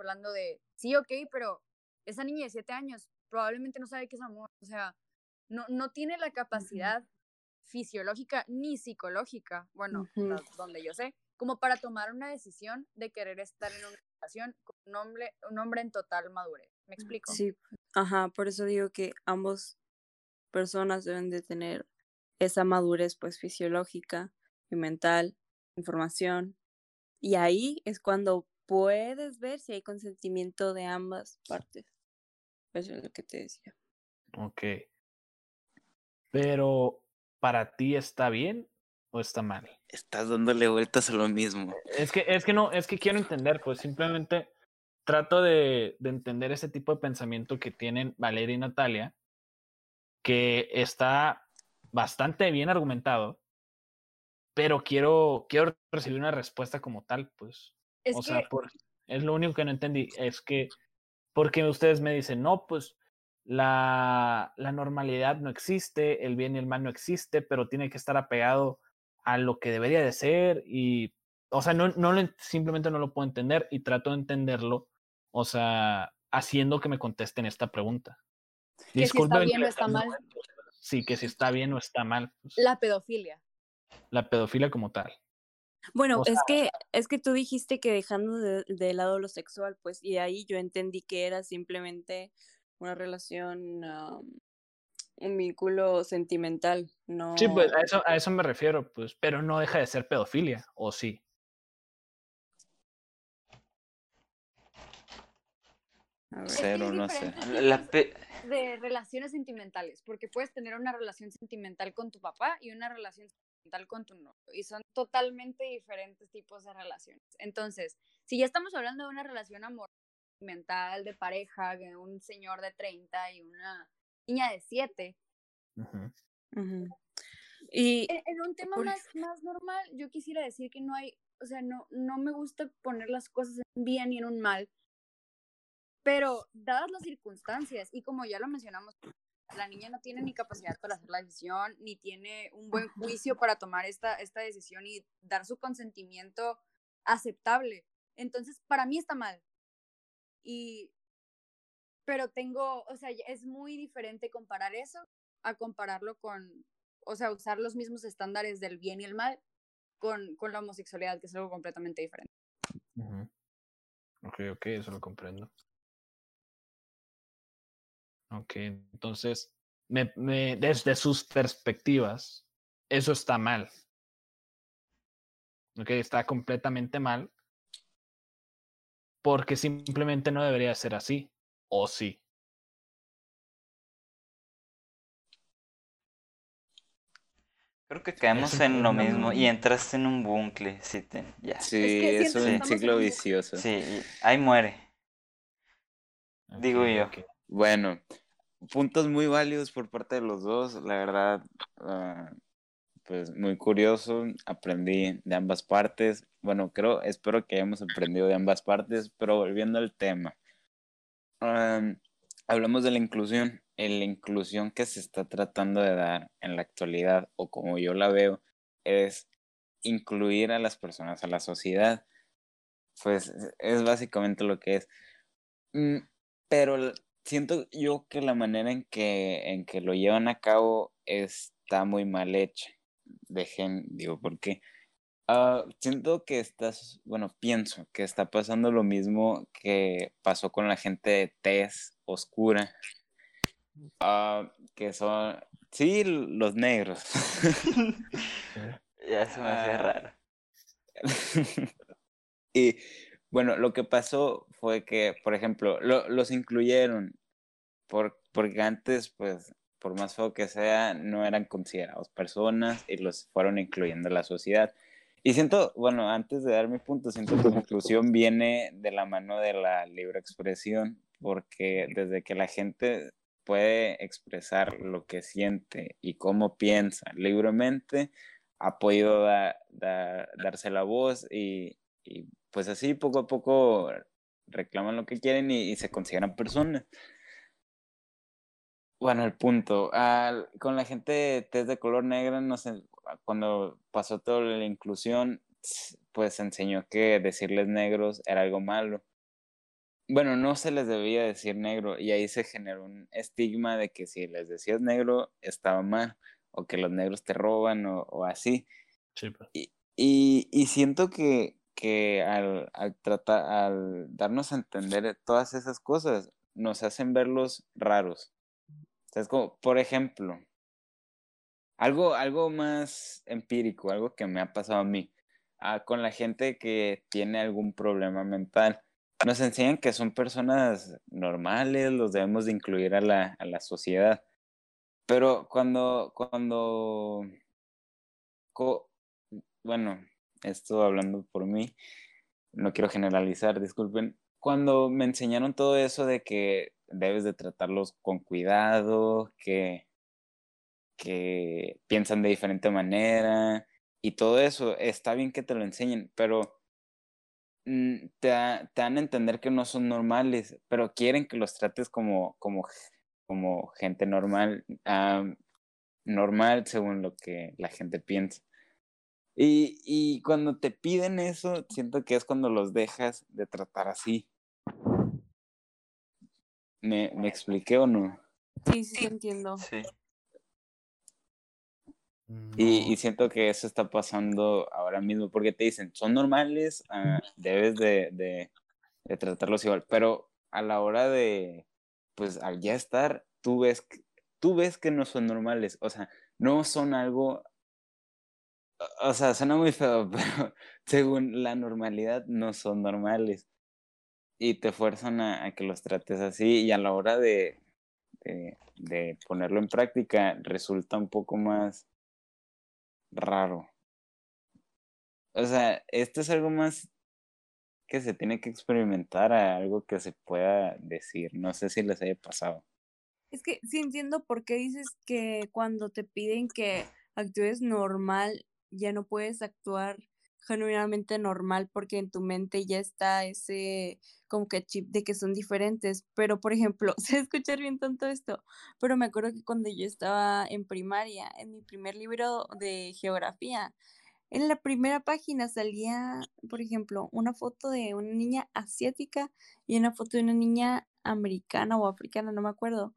Hablando de, sí, ok, pero esa niña de siete años probablemente no sabe qué es amor, o sea, no, no tiene la capacidad fisiológica ni psicológica, bueno, donde yo sé, como para tomar una decisión de querer estar en una relación con un hombre, un hombre en total madurez. ¿Me explico? Sí, ajá, por eso digo que ambos personas deben de tener esa madurez pues fisiológica y mental, información. Y ahí es cuando puedes ver si hay consentimiento de ambas partes. Eso es lo que te decía. Ok. Pero, ¿para ti está bien o está mal? Estás dándole vueltas a lo mismo. Es que, es que no, es que quiero entender, pues simplemente trato de, de entender ese tipo de pensamiento que tienen Valeria y Natalia que está bastante bien argumentado, pero quiero, quiero recibir una respuesta como tal, pues. Es o sea, es lo único que no entendí, es que, porque ustedes me dicen, no, pues la, la normalidad no existe, el bien y el mal no existe, pero tiene que estar apegado a lo que debería de ser y, o sea, no, no simplemente no lo puedo entender y trato de entenderlo, o sea, haciendo que me contesten esta pregunta. Que si está bien o está mal. Sí, que si está bien o está mal. Pues. La pedofilia. La pedofilia como tal. Bueno, es que es que tú dijiste que dejando de, lado lo sexual, pues, y ahí yo entendí que era simplemente una relación, un vínculo sentimental, no. Sí, pues a eso, a eso me refiero, pues, pero no deja de ser pedofilia, ¿o sí? Cero, no sé. La de relaciones sentimentales, porque puedes tener una relación sentimental con tu papá y una relación sentimental con tu novio, y son totalmente diferentes tipos de relaciones. Entonces, si ya estamos hablando de una relación amor mental de pareja, de un señor de 30 y una niña de 7, y en, un tema más, más normal, yo quisiera decir que no hay, o sea, no, no me gusta poner las cosas en bien y en un mal, pero dadas las circunstancias, y como ya lo mencionamos, la niña no tiene ni capacidad para hacer la decisión, ni tiene un buen juicio para tomar esta, esta decisión y dar su consentimiento aceptable. Entonces, para mí está mal. Y, pero tengo, o sea, es muy diferente comparar eso a compararlo con, o sea, usar los mismos estándares del bien y el mal con, con la homosexualidad, que es algo completamente diferente. Ok, ok, eso lo comprendo. Ok, entonces, me, desde sus perspectivas, eso está mal. Ok, está completamente mal. Porque simplemente no debería ser así. ¿O sí? Creo que caemos en lo mismo y entraste en un bucle, sí, te, ya. Sí, es, un ciclo vicioso. Sí, ahí muere. Digo yo. Bueno, puntos muy válidos por parte de los dos, la verdad, ah, pues muy curioso, aprendí de ambas partes. Bueno, creo, espero que hayamos aprendido de ambas partes, pero volviendo al tema. hablamos de la inclusión la inclusión que se está tratando de dar en la actualidad, o como yo la veo, es incluir a las personas a la sociedad. Pues es básicamente lo que es. Mm, pero siento yo que la manera en que, en que lo llevan a cabo está muy mal hecha. Dejen, digo, porque uh, siento que estás, bueno, pienso que está pasando lo mismo que pasó con la gente de tez oscura Ah, que son, sí, los negros. ya se me hace ah. raro. y bueno, lo que pasó fue que, por ejemplo, los incluyeron por, porque antes, pues, por más feo que sea, no eran considerados personas y los fueron incluyendo en la sociedad. Y siento, bueno, antes de dar mi punto, siento que la inclusión viene de la mano de la libre expresión, porque desde que la gente puede expresar lo que siente y cómo piensa libremente, ha podido darse la voz y, pues así poco a poco reclaman lo que quieren y, se consideran personas. Bueno, el punto. con la gente test de color negro, no sé, cuando pasó toda la inclusión, pues enseñó que decirles negros era algo malo bueno, no se les debía decir negro y ahí se generó un estigma de que si les decías negro estaba mal o que los negros te roban o, así. Sí, pues. y, y, siento que, que al, al, tratar, al darnos a entender todas esas cosas nos hacen verlos raros. O es como, por ejemplo, algo, algo más empírico, algo que me ha pasado a mí, ah, con la gente que tiene algún problema mental nos enseñan que son personas normales, los debemos de incluir a la, a la sociedad. Pero cuando, cuando, bueno, esto hablando por mí, no quiero generalizar, disculpen, cuando me enseñaron todo eso de que debes de tratarlos con cuidado, que, que piensan de diferente manera y todo eso, está bien que te lo enseñen, pero Mm, te, dan a entender que no son normales, pero quieren que los trates como, como, como gente normal, normal según lo que la gente piensa. Y, y cuando te piden eso, siento que es cuando los dejas de tratar así. ¿Me, me expliqué o no? Sí, sí, entiendo. Sí. Y, siento que eso está pasando ahora mismo, porque te dicen, son normales, ah, debes de, de, tratarlos igual, pero a la hora de, pues al ya estar, tú ves, tú ves que no son normales, o sea, no son algo, o sea, suena muy feo, pero según la normalidad no son normales. Y te fuerzan a, a que los trates así y a la hora de, de, de ponerlo en práctica resulta un poco más raro. O sea, esto es algo más que se tiene que experimentar a algo que se pueda decir. No sé si les haya pasado. Es que sí entiendo por qué dices que cuando te piden que actúes normal, ya no puedes actuar genuinamente normal porque en tu mente ya está ese como que chip de que son diferentes. Pero, por ejemplo, sé escuchar bien tanto esto, pero me acuerdo que cuando yo estaba en primaria, en mi primer libro de geografía, en la primera página salía, por ejemplo, una foto de una niña asiática y una foto de una niña americana o africana, no me acuerdo,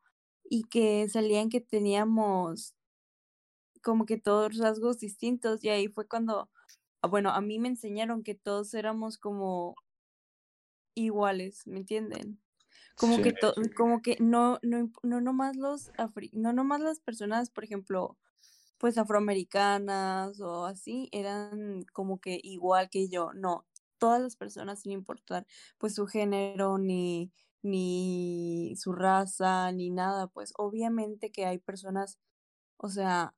y que salían que teníamos como que todos rasgos distintos y ahí fue cuando bueno, a mí me enseñaron que todos éramos como iguales, ¿me entienden? Como Sí. que to- como que no, no, no nomás los afri- no nomás las personas, por ejemplo, pues afroamericanas o así, eran como que igual que yo. No, todas las personas sin importar pues su género, ni, ni su raza, ni nada, pues obviamente que hay personas, o sea,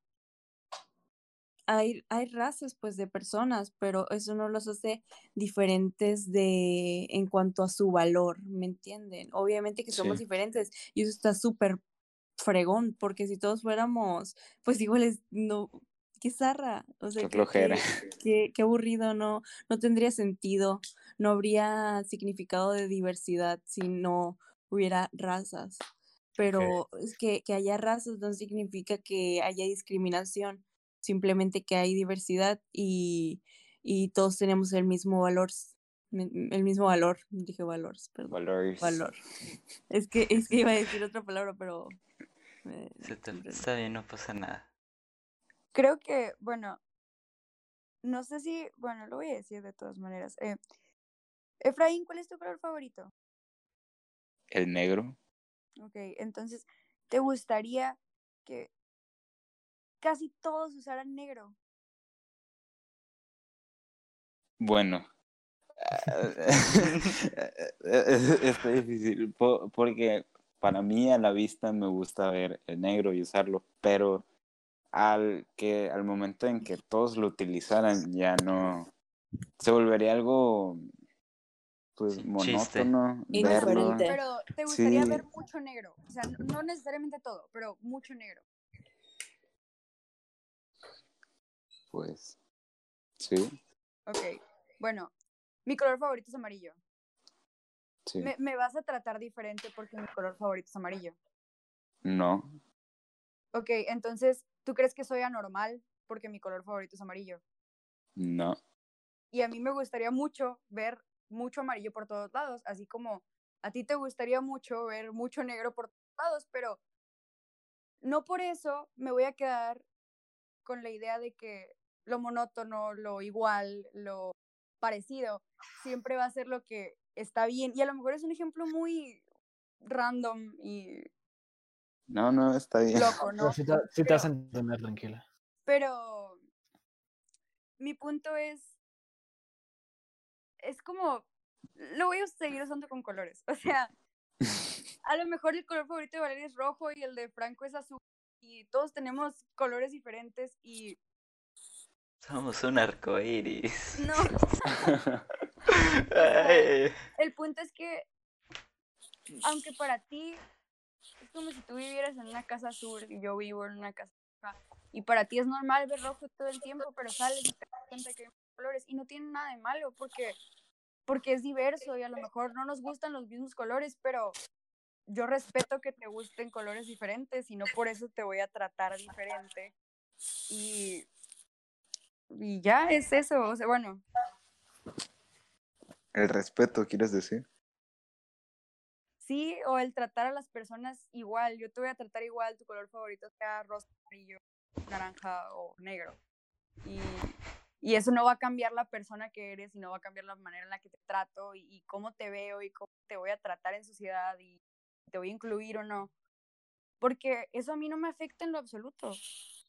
hay, hay razas pues de personas, pero eso no los hace diferentes de en cuanto a su valor, ¿me entienden? Obviamente que somos Sí. diferentes y eso está súper fregón, porque si todos fuéramos pues iguales, no, qué zarra, o sea, Qué qué, flojera. qué, qué- qué aburrido, no, no tendría sentido, no habría significado de diversidad si no hubiera razas. Pero es que, que haya razas no significa que haya discriminación simplemente que hay diversidad y, y todos tenemos el mismo valor, el mismo valor, dije valores, perdón, Valores. valor. Es que, es que iba a decir otra palabra, pero... me- Se te- está bien, no pasa nada. Creo que, bueno, no sé si, bueno, lo voy a decir de todas maneras. Eh, Efraín, ¿cuál es tu color favorito? El negro. Ok, entonces, ¿te gustaría que casi todos usaran negro? Bueno. Está difícil po- porque para mí a la vista me gusta ver el negro y usarlo, pero al que al momento en que todos lo utilizaran ya no se volvería algo pues monótono verlo. Pero ¿te gustaría Sí. ver mucho negro? O sea, no necesariamente todo, pero mucho negro. Pues sí, Ok, bueno, mi color favorito es amarillo. sí. Me, me vas a tratar diferente porque mi color favorito es amarillo. No, Ok, entonces, ¿tú crees que soy anormal porque mi color favorito es amarillo? no. Y a mí me gustaría mucho ver mucho amarillo por todos lados, así como a ti te gustaría mucho ver mucho negro por todos lados, pero no por eso me voy a quedar con la idea de que lo monótono, lo igual, lo parecido, siempre va a ser lo que está bien. Y a lo mejor es un ejemplo muy random y No, no, está bien. loco, ¿no? Sí te, sí te vas a entender, tranquila. Pero mi punto es, es como, lo voy a seguir usando con colores. O sea, a lo mejor el color favorito de Valeria es rojo y el de Franco es azul. Y todos tenemos colores diferentes y Somos un arco iris. no, el punto es que, aunque para ti es como si tú vivieras en una casa azul y yo vivo en una casa roja, y para ti es normal ver rojo todo el tiempo, pero sales y te das cuenta que hay colores y no tiene nada de malo porque, porque es diverso y a lo mejor no nos gustan los mismos colores, pero yo respeto que te gusten colores diferentes y no por eso te voy a tratar diferente. Y, y ya es eso, o sea, bueno, El respeto, ¿quieres decir? Sí, o el tratar a las personas igual. Yo te voy a tratar igual, tu color favorito sea rosa, amarillo, naranja o negro. Y, y eso no va a cambiar la persona que eres y no va a cambiar la manera en la que te trato y, y cómo te veo y cómo te voy a tratar en sociedad y te voy a incluir o no. Porque eso a mí no me afecta en lo absoluto.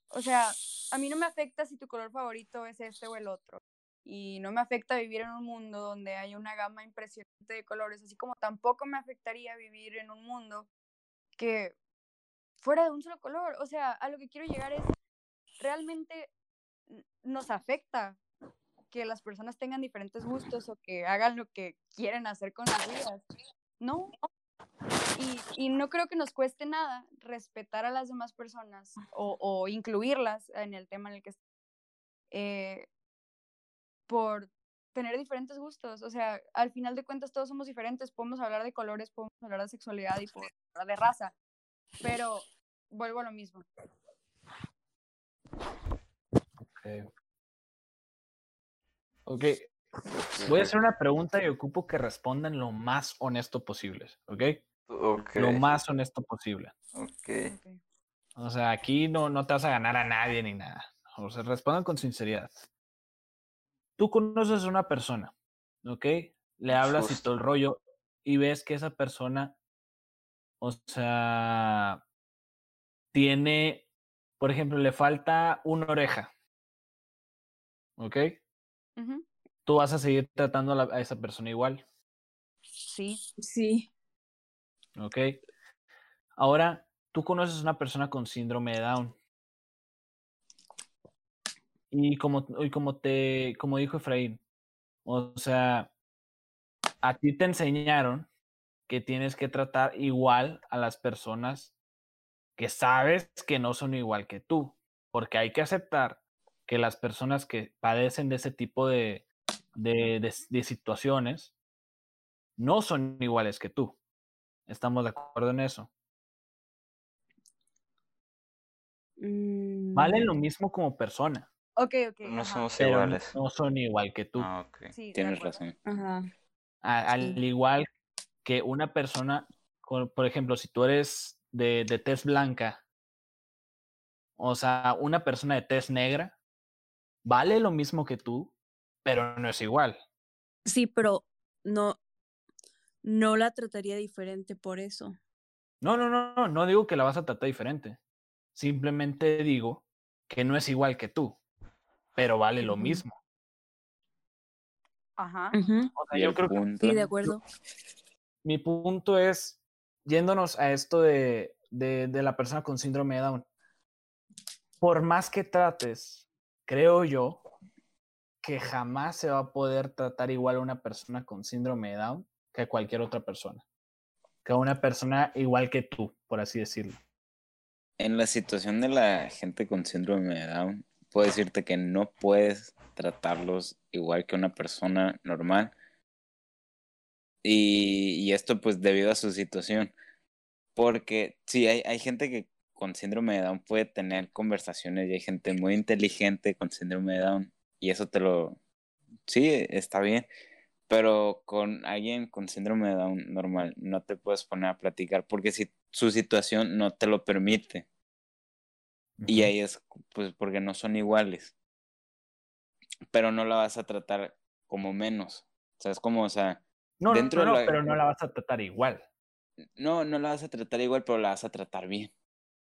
O sea, a mí no me afecta si tu color favorito es este o el otro. Y no me afecta vivir en un mundo donde hay una gama impresionante de colores, así como tampoco me afectaría vivir en un mundo que fuera de un solo color. O sea, a lo que quiero llegar es, realmente nos afecta que las personas tengan diferentes gustos o que hagan lo que quieren hacer con sus vidas. No. Y, no creo que nos cueste nada respetar a las demás personas o, incluirlas en el tema en el que estamos. Eh, por tener diferentes gustos. O sea, al final de cuentas todos somos diferentes. Podemos hablar de colores, podemos hablar de sexualidad y podemos hablar de raza. Pero vuelvo a lo mismo. Ok. Ok. Voy a hacer una pregunta y ocupo que respondan lo más honesto posible, ¿ok? Lo más honesto posible. Ok. O sea, aquí no, no te vas a ganar a nadie ni nada. O sea, respondan con sinceridad. Tú conoces a una persona, ¿ok? Le hablas y todo el rollo y ves que esa persona o sea, tiene, por ejemplo, le falta una oreja. ¿Ok? Tú vas a seguir tratando a, la- a esa persona igual. Sí. Sí. ¿Ok? Ahora, tú conoces una persona con síndrome de Down. Y como, y como te, como dijo Efraín, o sea, a ti te enseñaron que tienes que tratar igual a las personas que sabes que no son igual que tú, porque hay que aceptar que las personas que padecen de ese tipo de, de, de situaciones no son iguales que tú. ¿Estamos de acuerdo en eso? Valen lo Mm, mismo como persona, Ok, ok. No ajá. somos pero iguales. no son igual que tú. Ah, ok. Sí, Tienes razón. Ajá. A- Al Sí. igual que una persona, por ejemplo, si tú eres de, de tez blanca, o sea, una persona de tez negra, vale lo mismo que tú, pero no es igual. Sí, pero no, no la trataría diferente por eso. No, no, no, no, no digo que la vas a tratar diferente. Simplemente digo que no es igual que tú, pero vale lo mismo. Ajá. O sea, yo creo que. Sí, de acuerdo. mi punto es, yéndonos a esto de, de, de la persona con síndrome de Down, por más que trates, creo yo que jamás se va a poder tratar igual a una persona con síndrome de Down que cualquier otra persona. Que una persona igual que tú, por así decirlo. En la situación de la gente con síndrome de Down, puedo decirte que no puedes tratarlos igual que una persona normal. Y, y esto pues debido a su situación. Porque sí, hay, hay gente que con síndrome de Down puede tener conversaciones y hay gente muy inteligente con síndrome de Down. Y eso te lo... Sí, está bien. Pero con alguien con síndrome de Down normal no te puedes poner a platicar porque si su situación no te lo permite. Y ahí es pues porque no son iguales. Pero no la vas a tratar como menos. O sea, es como, o sea, No, no, dentro no, de no, la- pero no la vas a tratar igual. no, no la vas a tratar igual, pero la vas a tratar bien.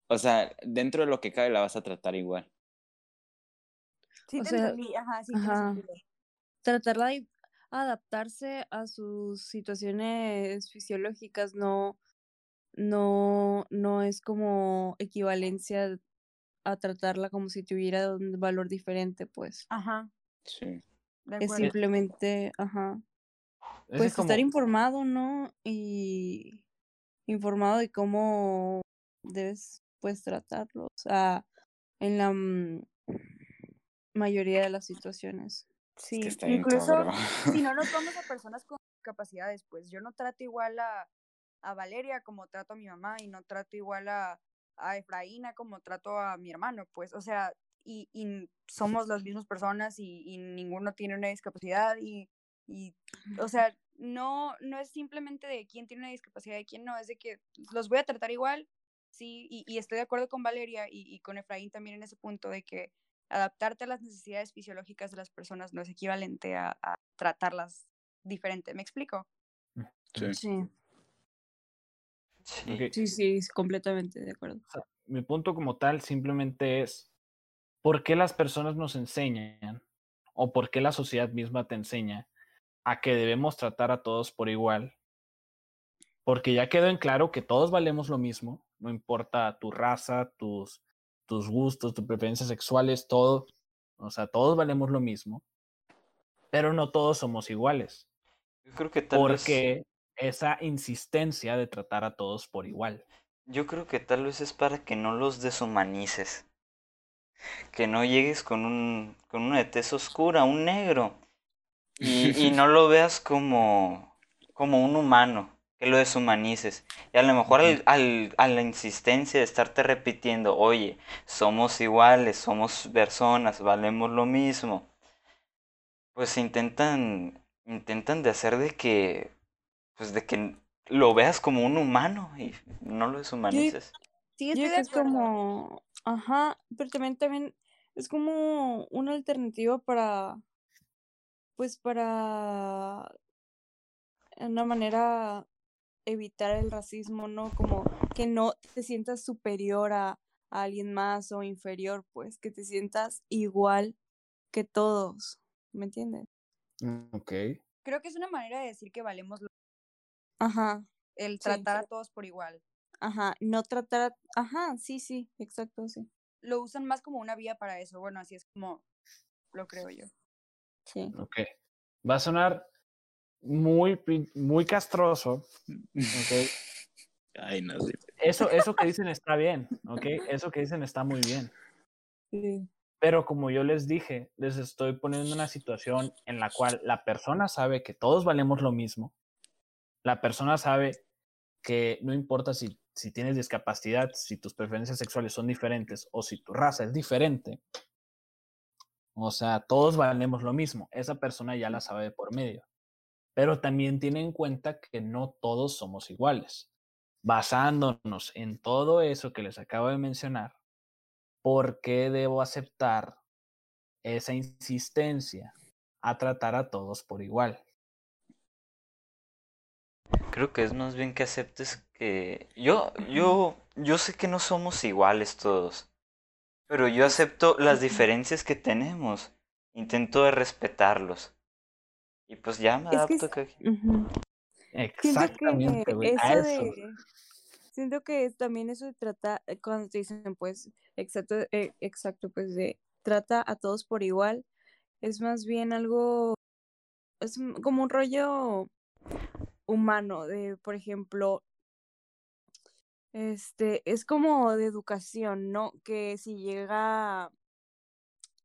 O sea, dentro de lo que cabe la vas a tratar igual. Sí, O sea. Ajá, sí, ajá. Tratarla de adaptarse a sus situaciones fisiológicas no, no, no es como equivalencia a tratarla como si tuviera un valor diferente, pues. Ajá, Sí. Es simplemente, ajá. Ese Pues es como, estar informado, ¿no? Y informado de cómo debes, pues, tratarlo. O sea, en la mm, mayoría de las situaciones. Es que Sí, está bien incluso si no nos vamos a personas con capacidades, pues yo no trato igual a, a Valeria como trato a mi mamá y no trato igual a, a Efraína como trato a mi hermano, pues, o sea, y, y somos las mismas personas y, y ninguno tiene una discapacidad y, y, o sea, no, no es simplemente de quién tiene una discapacidad y quién no, es de que los voy a tratar igual, sí, y, y estoy de acuerdo con Valeria y, y con Efraín también en ese punto de que adaptarte a las necesidades fisiológicas de las personas no es equivalente a, a tratarlas diferente. ¿Me explico? Sí. Sí, Sí. sí, completamente de acuerdo. o sea, mi punto como tal simplemente es, ¿por qué las personas nos enseñan o por qué la sociedad misma te enseña a que debemos tratar a todos por igual? Porque ya quedó en claro que todos valemos lo mismo, no importa tu raza, tus, tus gustos, tus preferencias sexuales, todo, o sea, todos valemos lo mismo, pero no todos somos iguales. Yo creo que tal vez... Porque esa insistencia de tratar a todos por igual. Yo creo que tal vez es para que no los deshumanices. Que no llegues con un con una de tez oscura, un negro. Y, y no lo veas como, como un humano, que lo deshumanices. Y a lo mejor al, al- a la insistencia de estarte repitiendo, oye, somos iguales, somos personas, valemos lo mismo. Pues intentan, intentan de hacer de que, pues de que lo veas como un humano y no lo deshumanices. Sí, de es como, ajá, pero también, también es como una alternativa para, pues para, una manera evitar el racismo, ¿no? Como que no te sientas superior a, a alguien más o inferior, pues que te sientas igual que todos, ¿me entiendes? Mm, Ok. Creo que es una manera de decir que valemos lo- Ajá, el Sí. tratar a todos por igual. ajá, no tratar, a- ajá, sí, sí, exacto, sí, Lo usan más como una vía para eso. Bueno, así es como lo creo yo. sí. Ok. Va a sonar muy, muy castroso. Ok. Ay, no sé. Eso, eso que dicen está bien. Ok. Eso que dicen está muy bien. sí. Pero como yo les dije, les estoy poniendo en una situación en la cual la persona sabe que todos valemos lo mismo. La persona sabe que no importa si, si tienes discapacidad, si tus preferencias sexuales son diferentes o si tu raza es diferente. O sea, todos valemos lo mismo. Esa persona ya la sabe de por medio. Pero también tiene en cuenta que no todos somos iguales. Basándonos en todo eso que les acabo de mencionar, ¿por qué debo aceptar esa insistencia a tratar a todos por igual? Creo que es más bien que aceptes que yo, yo, yo sé que no somos iguales todos, pero yo acepto las diferencias que tenemos. Intento de respetarlos. Y pues ya me adapto es- que... Exactamente, que güey, a eso eso. de, siento que es también eso de tratar, eh, cuando te dicen, pues, exacto, eh, exacto, pues, de trata a todos por igual, es más bien algo, es como un rollo humano, de, por ejemplo, este, es como de educación, ¿no? Que si llega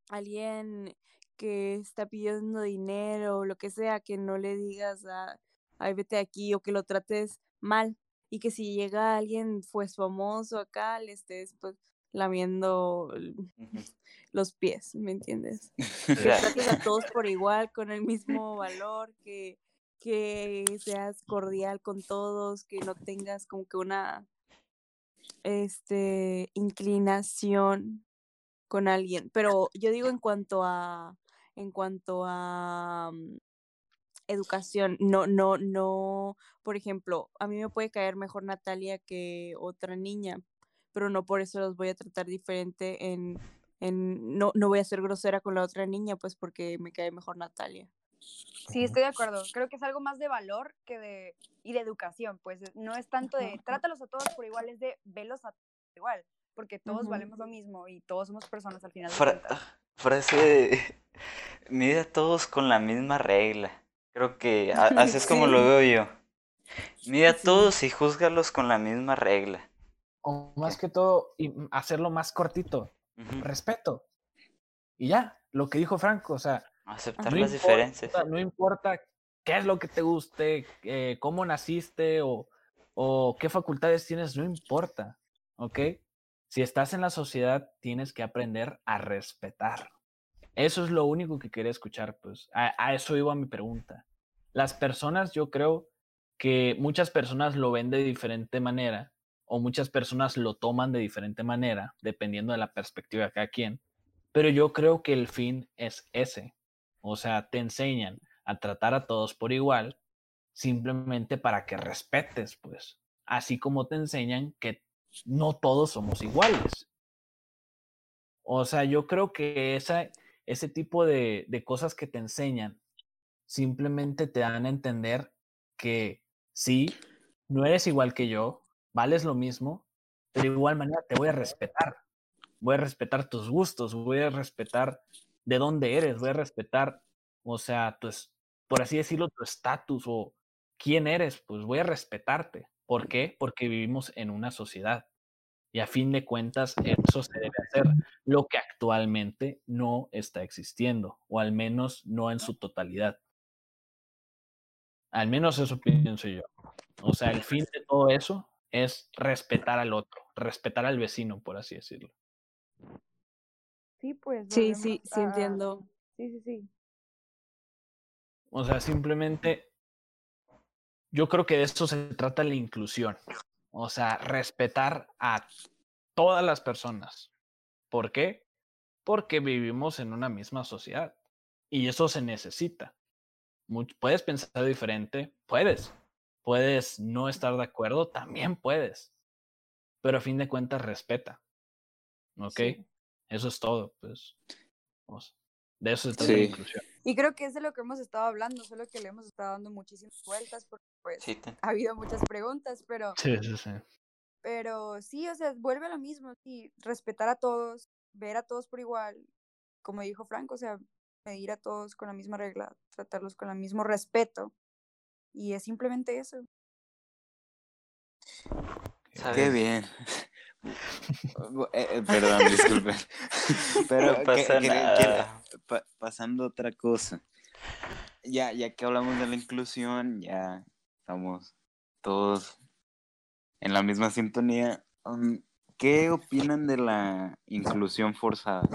alguien que está pidiendo dinero o lo que sea, que no le digas a, ay, vete aquí o que lo trates mal. Y que si llega alguien pues famoso acá, le estés pues lamiendo los pies, ¿me entiendes? Que trates a todos por igual, con el mismo valor, que, que seas cordial con todos, que no tengas como que una este inclinación con alguien. Pero yo digo en cuanto a en cuanto a mm, educación, no, no, no, por ejemplo, a mí me puede caer mejor Natalia que otra niña, pero no por eso los voy a tratar diferente en, en no, no voy a ser grosera con la otra niña, pues porque me cae mejor Natalia. Sí, estoy de acuerdo. Creo que es algo más de valor que de y de educación, pues eh, no es tanto de trátalos a todos por igual, es de velos a todos por igual, porque todos valemos lo mismo y todos somos personas al final de fra- cuentas. Frase de... Mide a todos con la misma regla. Creo que a- así es como lo veo yo. Mide a Sí. todos y júzgalos con la misma regla. O más que todo, y hacerlo más cortito. Respeto. Y ya, lo que dijo Franco, o sea, Aceptar no las importa, diferencias. no importa qué es lo que te guste, eh, cómo naciste o, o qué facultades tienes, no importa, ¿ok? Si estás en la sociedad, tienes que aprender a respetar. Eso es lo único que quería escuchar, pues. A, eso iba mi pregunta. Las personas, yo creo que muchas personas lo ven de diferente manera o muchas personas lo toman de diferente manera, dependiendo de la perspectiva de cada quien. Pero yo creo que el fin es ese. O sea, te enseñan a tratar a todos por igual, simplemente para que respetes, pues. Así como te enseñan que no todos somos iguales. O sea, yo creo que ese tipo de, de cosas que te enseñan simplemente te dan a entender que sí, no eres igual que yo, vales lo mismo, pero de igual manera te voy a respetar. Voy a respetar tus gustos, voy a respetar de dónde eres, voy a respetar, o sea, por así decirlo, tu estatus o quién eres, pues voy a respetarte. ¿Por qué? Porque vivimos en una sociedad. Y a fin de cuentas, eso se debe hacer, lo que actualmente no está existiendo, o al menos no en su totalidad. Al menos eso pienso yo. O sea, el fin de todo eso es respetar al otro, respetar al vecino, por así decirlo. Sí, pues. Sí, sí, sí entiendo. Sí, sí, sí. O sea, simplemente yo creo que de esto se trata la inclusión. O sea, respetar a todas las personas. ¿Por qué? Porque vivimos en una misma sociedad y eso se necesita. Much- puedes pensar diferente, puedes, Puedes no estar de acuerdo, también puedes. Pero a fin de cuentas respeta. ¿Ok? Eso es todo, pues. De eso se trata la inclusión. Y creo que es de lo que hemos estado hablando, solo que le hemos estado dando muchísimas vueltas porque pues ha habido muchas preguntas, pero... Sí, sí, sí. Pero sí, o sea, vuelve a lo mismo, sí, respetar a todos, ver a todos por igual, como dijo Franco, o sea, medir a todos con la misma regla, tratarlos con el mismo respeto. Y es simplemente eso. Qué bien. Eh, eh, perdón, disculpen. Pero no pasa nada. Pasando a otra cosa. Ya, ya que hablamos de la inclusión, ya estamos todos en la misma sintonía. Um, ¿Qué opinan de la inclusión forzada?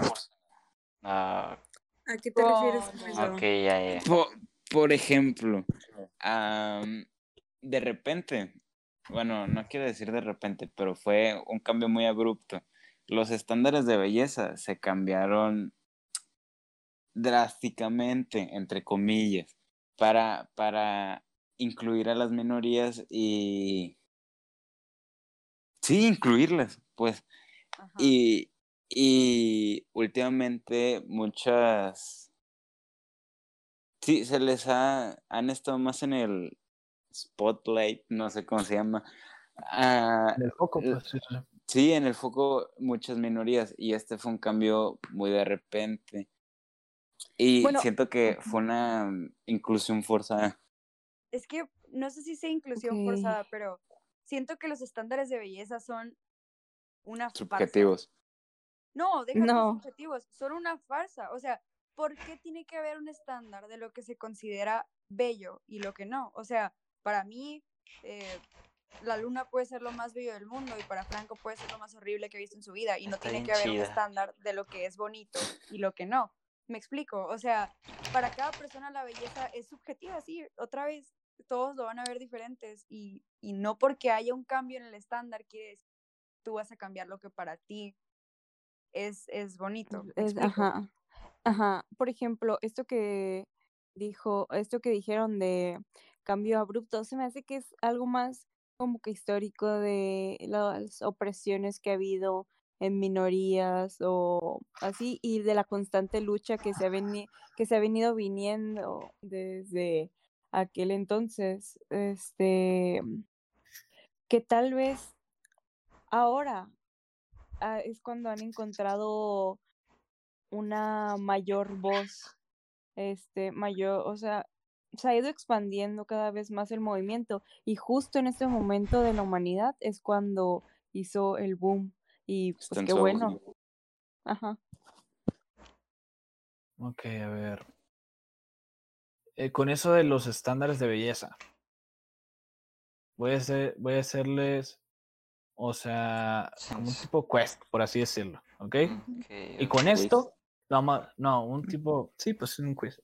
Ah, ¿A qué te refieres? Ok, ya, ya. Por, ejemplo, de repente, bueno, no quiero decir de repente, pero fue un cambio muy abrupto. Los estándares de belleza se cambiaron drásticamente, entre comillas, para, para incluir a las minorías y... Sí, incluirlas, pues. Y, y últimamente muchas... Sí, se les ha... han estado más en el spotlight, no sé cómo se llama. Ah, en el foco, pues, sí, en el foco muchas minorías y este fue un cambio muy de repente. Y siento que fue una inclusión forzada. Es que no sé si sea inclusión forzada, pero siento que los estándares de belleza son una subjetivos. No, deja no. subjetivos, son una farsa. O sea, ¿por qué tiene que haber un estándar de lo que se considera bello y lo que no? O sea, para mí, eh, la luna puede ser lo más bello del mundo y para Franco puede ser lo más horrible que ha visto en su vida y no tiene que haber un estándar de lo que es bonito y lo que no. Me explico, o sea, para cada persona la belleza es subjetiva, sí, otra vez, todos lo van a ver diferentes y, y no porque haya un cambio en el estándar quiere decir que tú vas a cambiar lo que para ti es, es bonito. Es, ajá, ajá, por ejemplo, esto que dijo, esto que dijeron de cambio abrupto, se me hace que es algo más como que histórico de las opresiones que ha habido en minorías o así y de la constante lucha que se ha, que se ha venido viniendo desde aquel entonces este que tal vez ahora ah, es cuando han encontrado una mayor voz este mayor o sea se ha ido expandiendo cada vez más el movimiento y justo en este momento de la humanidad es cuando hizo el boom y pues qué bueno. Ajá. Ok, a ver. Eh, con eso de los estándares de belleza, voy a, hacer, voy a hacerles, o sea, como un tipo quest, por así decirlo, ¿ok? y con esto, vamos, no, un tipo, sí, pues es un quiz.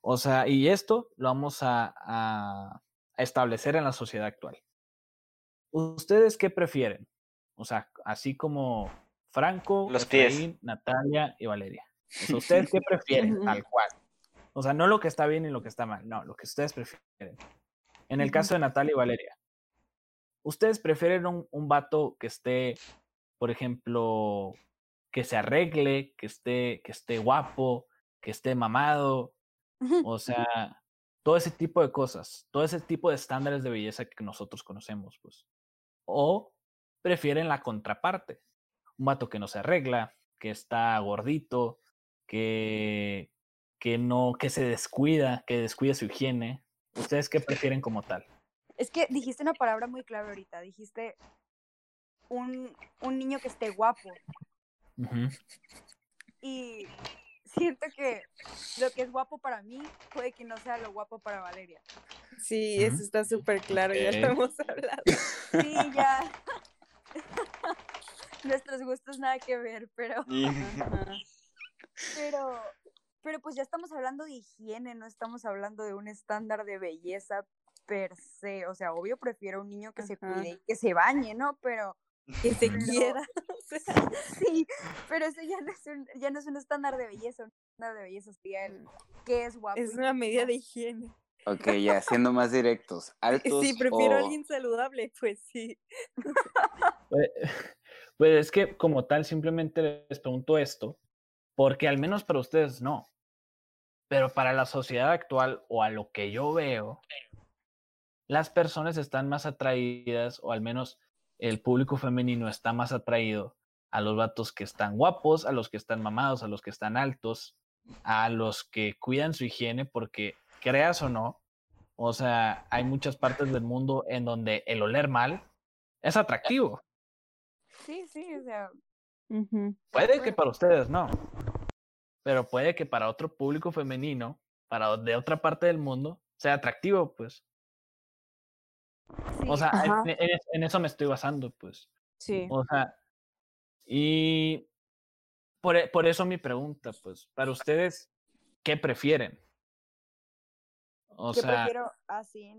O sea, y esto lo vamos a, establecer en la sociedad actual. ¿Ustedes qué prefieren? O sea, así como Franco, Los Natalia y Valeria. ¿Ustedes qué prefieren? Tal cual. O sea, no lo que está bien y lo que está mal, no, lo que ustedes prefieren. En el caso de Natalia y Valeria, ¿ustedes prefieren un, un vato que esté, por ejemplo, que se arregle, que esté, que esté guapo, que esté mamado, o sea, todo ese tipo de cosas, todo ese tipo de estándares de belleza que nosotros conocemos, pues. O prefieren la contraparte. Un vato que no se arregla, que está gordito, que, que no, que se descuida, que descuida su higiene. ¿Ustedes qué prefieren como tal? Es que dijiste una palabra muy clave ahorita. Dijiste un, un niño que esté guapo. Y siento que lo que es guapo para mí puede que no sea lo guapo para Valeria. Sí, eso está súper claro, ya lo hemos hablado. Sí, ya. Nuestros gustos nada que ver, pero. pero. Pero pues ya estamos hablando de higiene, no estamos hablando de un estándar de belleza per se. O sea, obvio prefiero un niño que se cuide y que se bañe, ¿no? Pero que se quiera. sí, pero eso ya no, es un, ya no es un estándar de belleza, un estándar de belleza sería el que es guapo. Es una medida de higiene. Ok, ya, siendo más directos. Altos Sí, prefiero a o- alguien saludable, pues sí. Pues, pues es que como tal simplemente les pregunto esto, porque al menos para ustedes no, pero para la sociedad actual o a lo que yo veo, las personas están más atraídas, o al menos el público femenino está más atraído a los vatos que están guapos, a los que están mamados, a los que están altos, a los que cuidan su higiene, porque creas o no, o sea, hay muchas partes del mundo en donde el oler mal es atractivo. Sí, sí, o sea. Puede que para ustedes no, pero puede que para otro público femenino, para de otra parte del mundo, sea atractivo, pues. O sea, en, en- en eso me estoy basando, pues. Sí. O sea, y por, por eso mi pregunta, pues, para ustedes, ¿qué prefieren? O sea, prefiero así.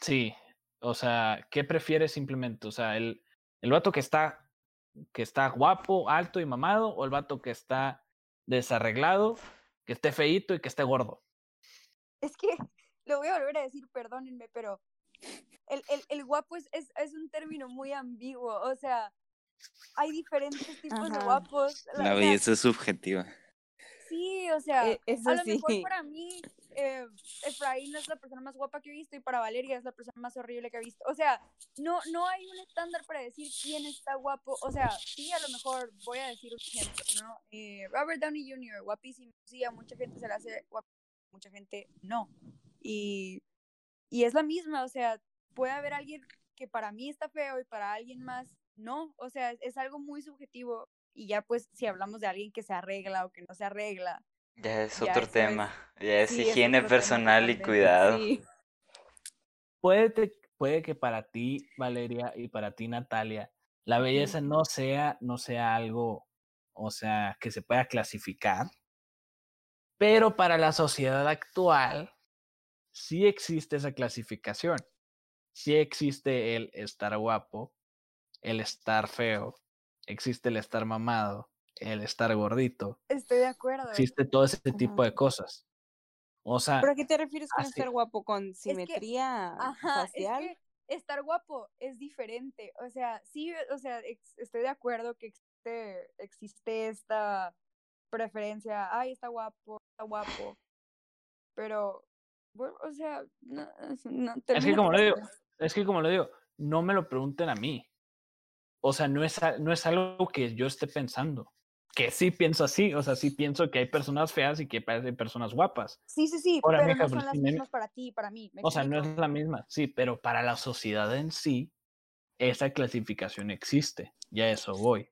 sí, o sea, ¿qué prefieres simplemente? O sea, el, el vato que está, que está guapo, alto y mamado, o el vato que está desarreglado, que esté feíto y que esté gordo. Es que lo voy a volver a decir, perdónenme, pero el, el, el guapo es, es, es un término muy ambiguo. O sea, hay diferentes tipos de guapos. La belleza es subjetiva. Sí, o sea, E- eso a lo mejor para mí, eh, Efraín es la persona más guapa que he visto y para Valeria es la persona más horrible que he visto. O sea, no, no hay un estándar para decir quién está guapo. O sea, sí, a lo mejor voy a decir un ejemplo, ¿no? Eh, Robert Downey Jr., guapísimo. Sí, a mucha gente se le hace guapo, mucha gente no. Y, y es la misma, o sea, puede haber alguien que para mí está feo y para alguien más no. O sea, es, es algo muy subjetivo. Y ya pues si hablamos de alguien que se arregla o que no se arregla, Ya es Ya, otro eso es- tema. Ya es sí, higiene tema personal y cuidado. Sí. Puede, te- puede que para ti, Valeria, y para ti, Natalia, la belleza no sea, no sea algo, o sea, que se pueda clasificar, pero para la sociedad actual sí existe esa clasificación. Sí existe el estar guapo, el estar feo, existe el estar mamado, el estar gordito, Estoy de acuerdo. existe todo ese tipo de cosas. O sea, ¿Pero a qué te refieres con así- estar guapo? ¿Con que- simetría Ajá, facial? es que estar guapo es diferente. O sea, sí, o sea, ex- estoy de acuerdo que existe, existe esta preferencia. Ay, está guapo, está guapo. Pero, bueno, o sea, no, no, Es que como lo digo, es que como lo digo, no me lo pregunten a mí. O sea, no es, no es algo que yo esté pensando. Que sí pienso así, o sea, sí pienso que hay personas feas y que hay personas guapas. Sí, sí, sí, Ahora, pero mija, no son las mismas para ti y para mí. ¿me O sea, no es la misma, sí, pero para la sociedad en sí, esa clasificación existe. Y a eso voy.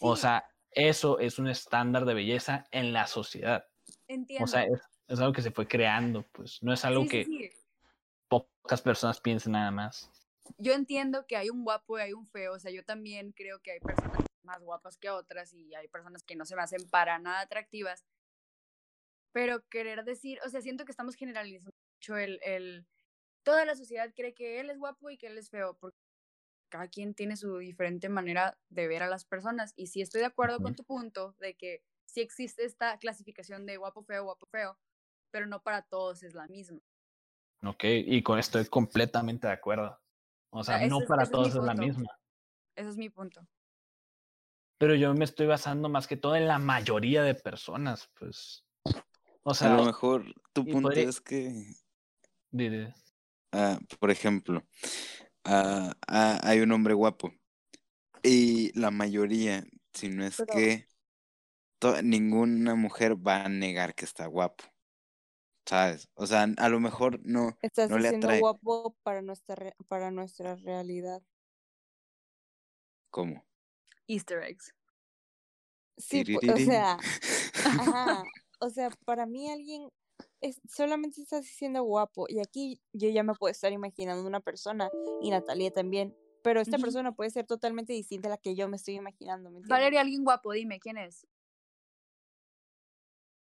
O sea, eso es un estándar de belleza en la sociedad. entiendo. O sea, es, es algo que se fue creando, pues. No es algo sí, que sí. pocas personas piensen nada más. yo entiendo que hay un guapo y hay un feo, o sea, yo también creo que hay personas más guapas que otras y hay personas que no se me hacen para nada atractivas, pero querer decir, o sea, siento que estamos generalizando mucho el, el, toda la sociedad cree que él es guapo y que él es feo, porque cada quien tiene su diferente manera de ver a las personas y sí estoy de acuerdo con tu punto de que sí existe esta clasificación de guapo, feo, guapo, feo, pero no para todos es la misma. Ok, y con esto estoy completamente de acuerdo. O sea, ese no para ese es todos es la misma. Ese es mi punto. Pero yo me estoy basando más que todo en la mayoría de personas, pues. O A sea, lo mejor tu punto podría- es que, ah, por ejemplo, ah, ah, hay un hombre guapo y la mayoría, si no es Pero- que ninguna mujer va a negar que está guapo, ¿sabes? O sea, a lo mejor no, Estás no le diciendo atrae. guapo para nuestra, re- para nuestra realidad. ¿cómo? Easter eggs. Sí, o sea, ajá, o sea, para mí alguien es, solamente estás diciendo guapo y aquí yo ya me puedo estar imaginando una persona y Natalia también, pero esta persona puede ser totalmente distinta a la que yo me estoy imaginando, ¿me? Valeria, alguien guapo, dime, ¿quién es?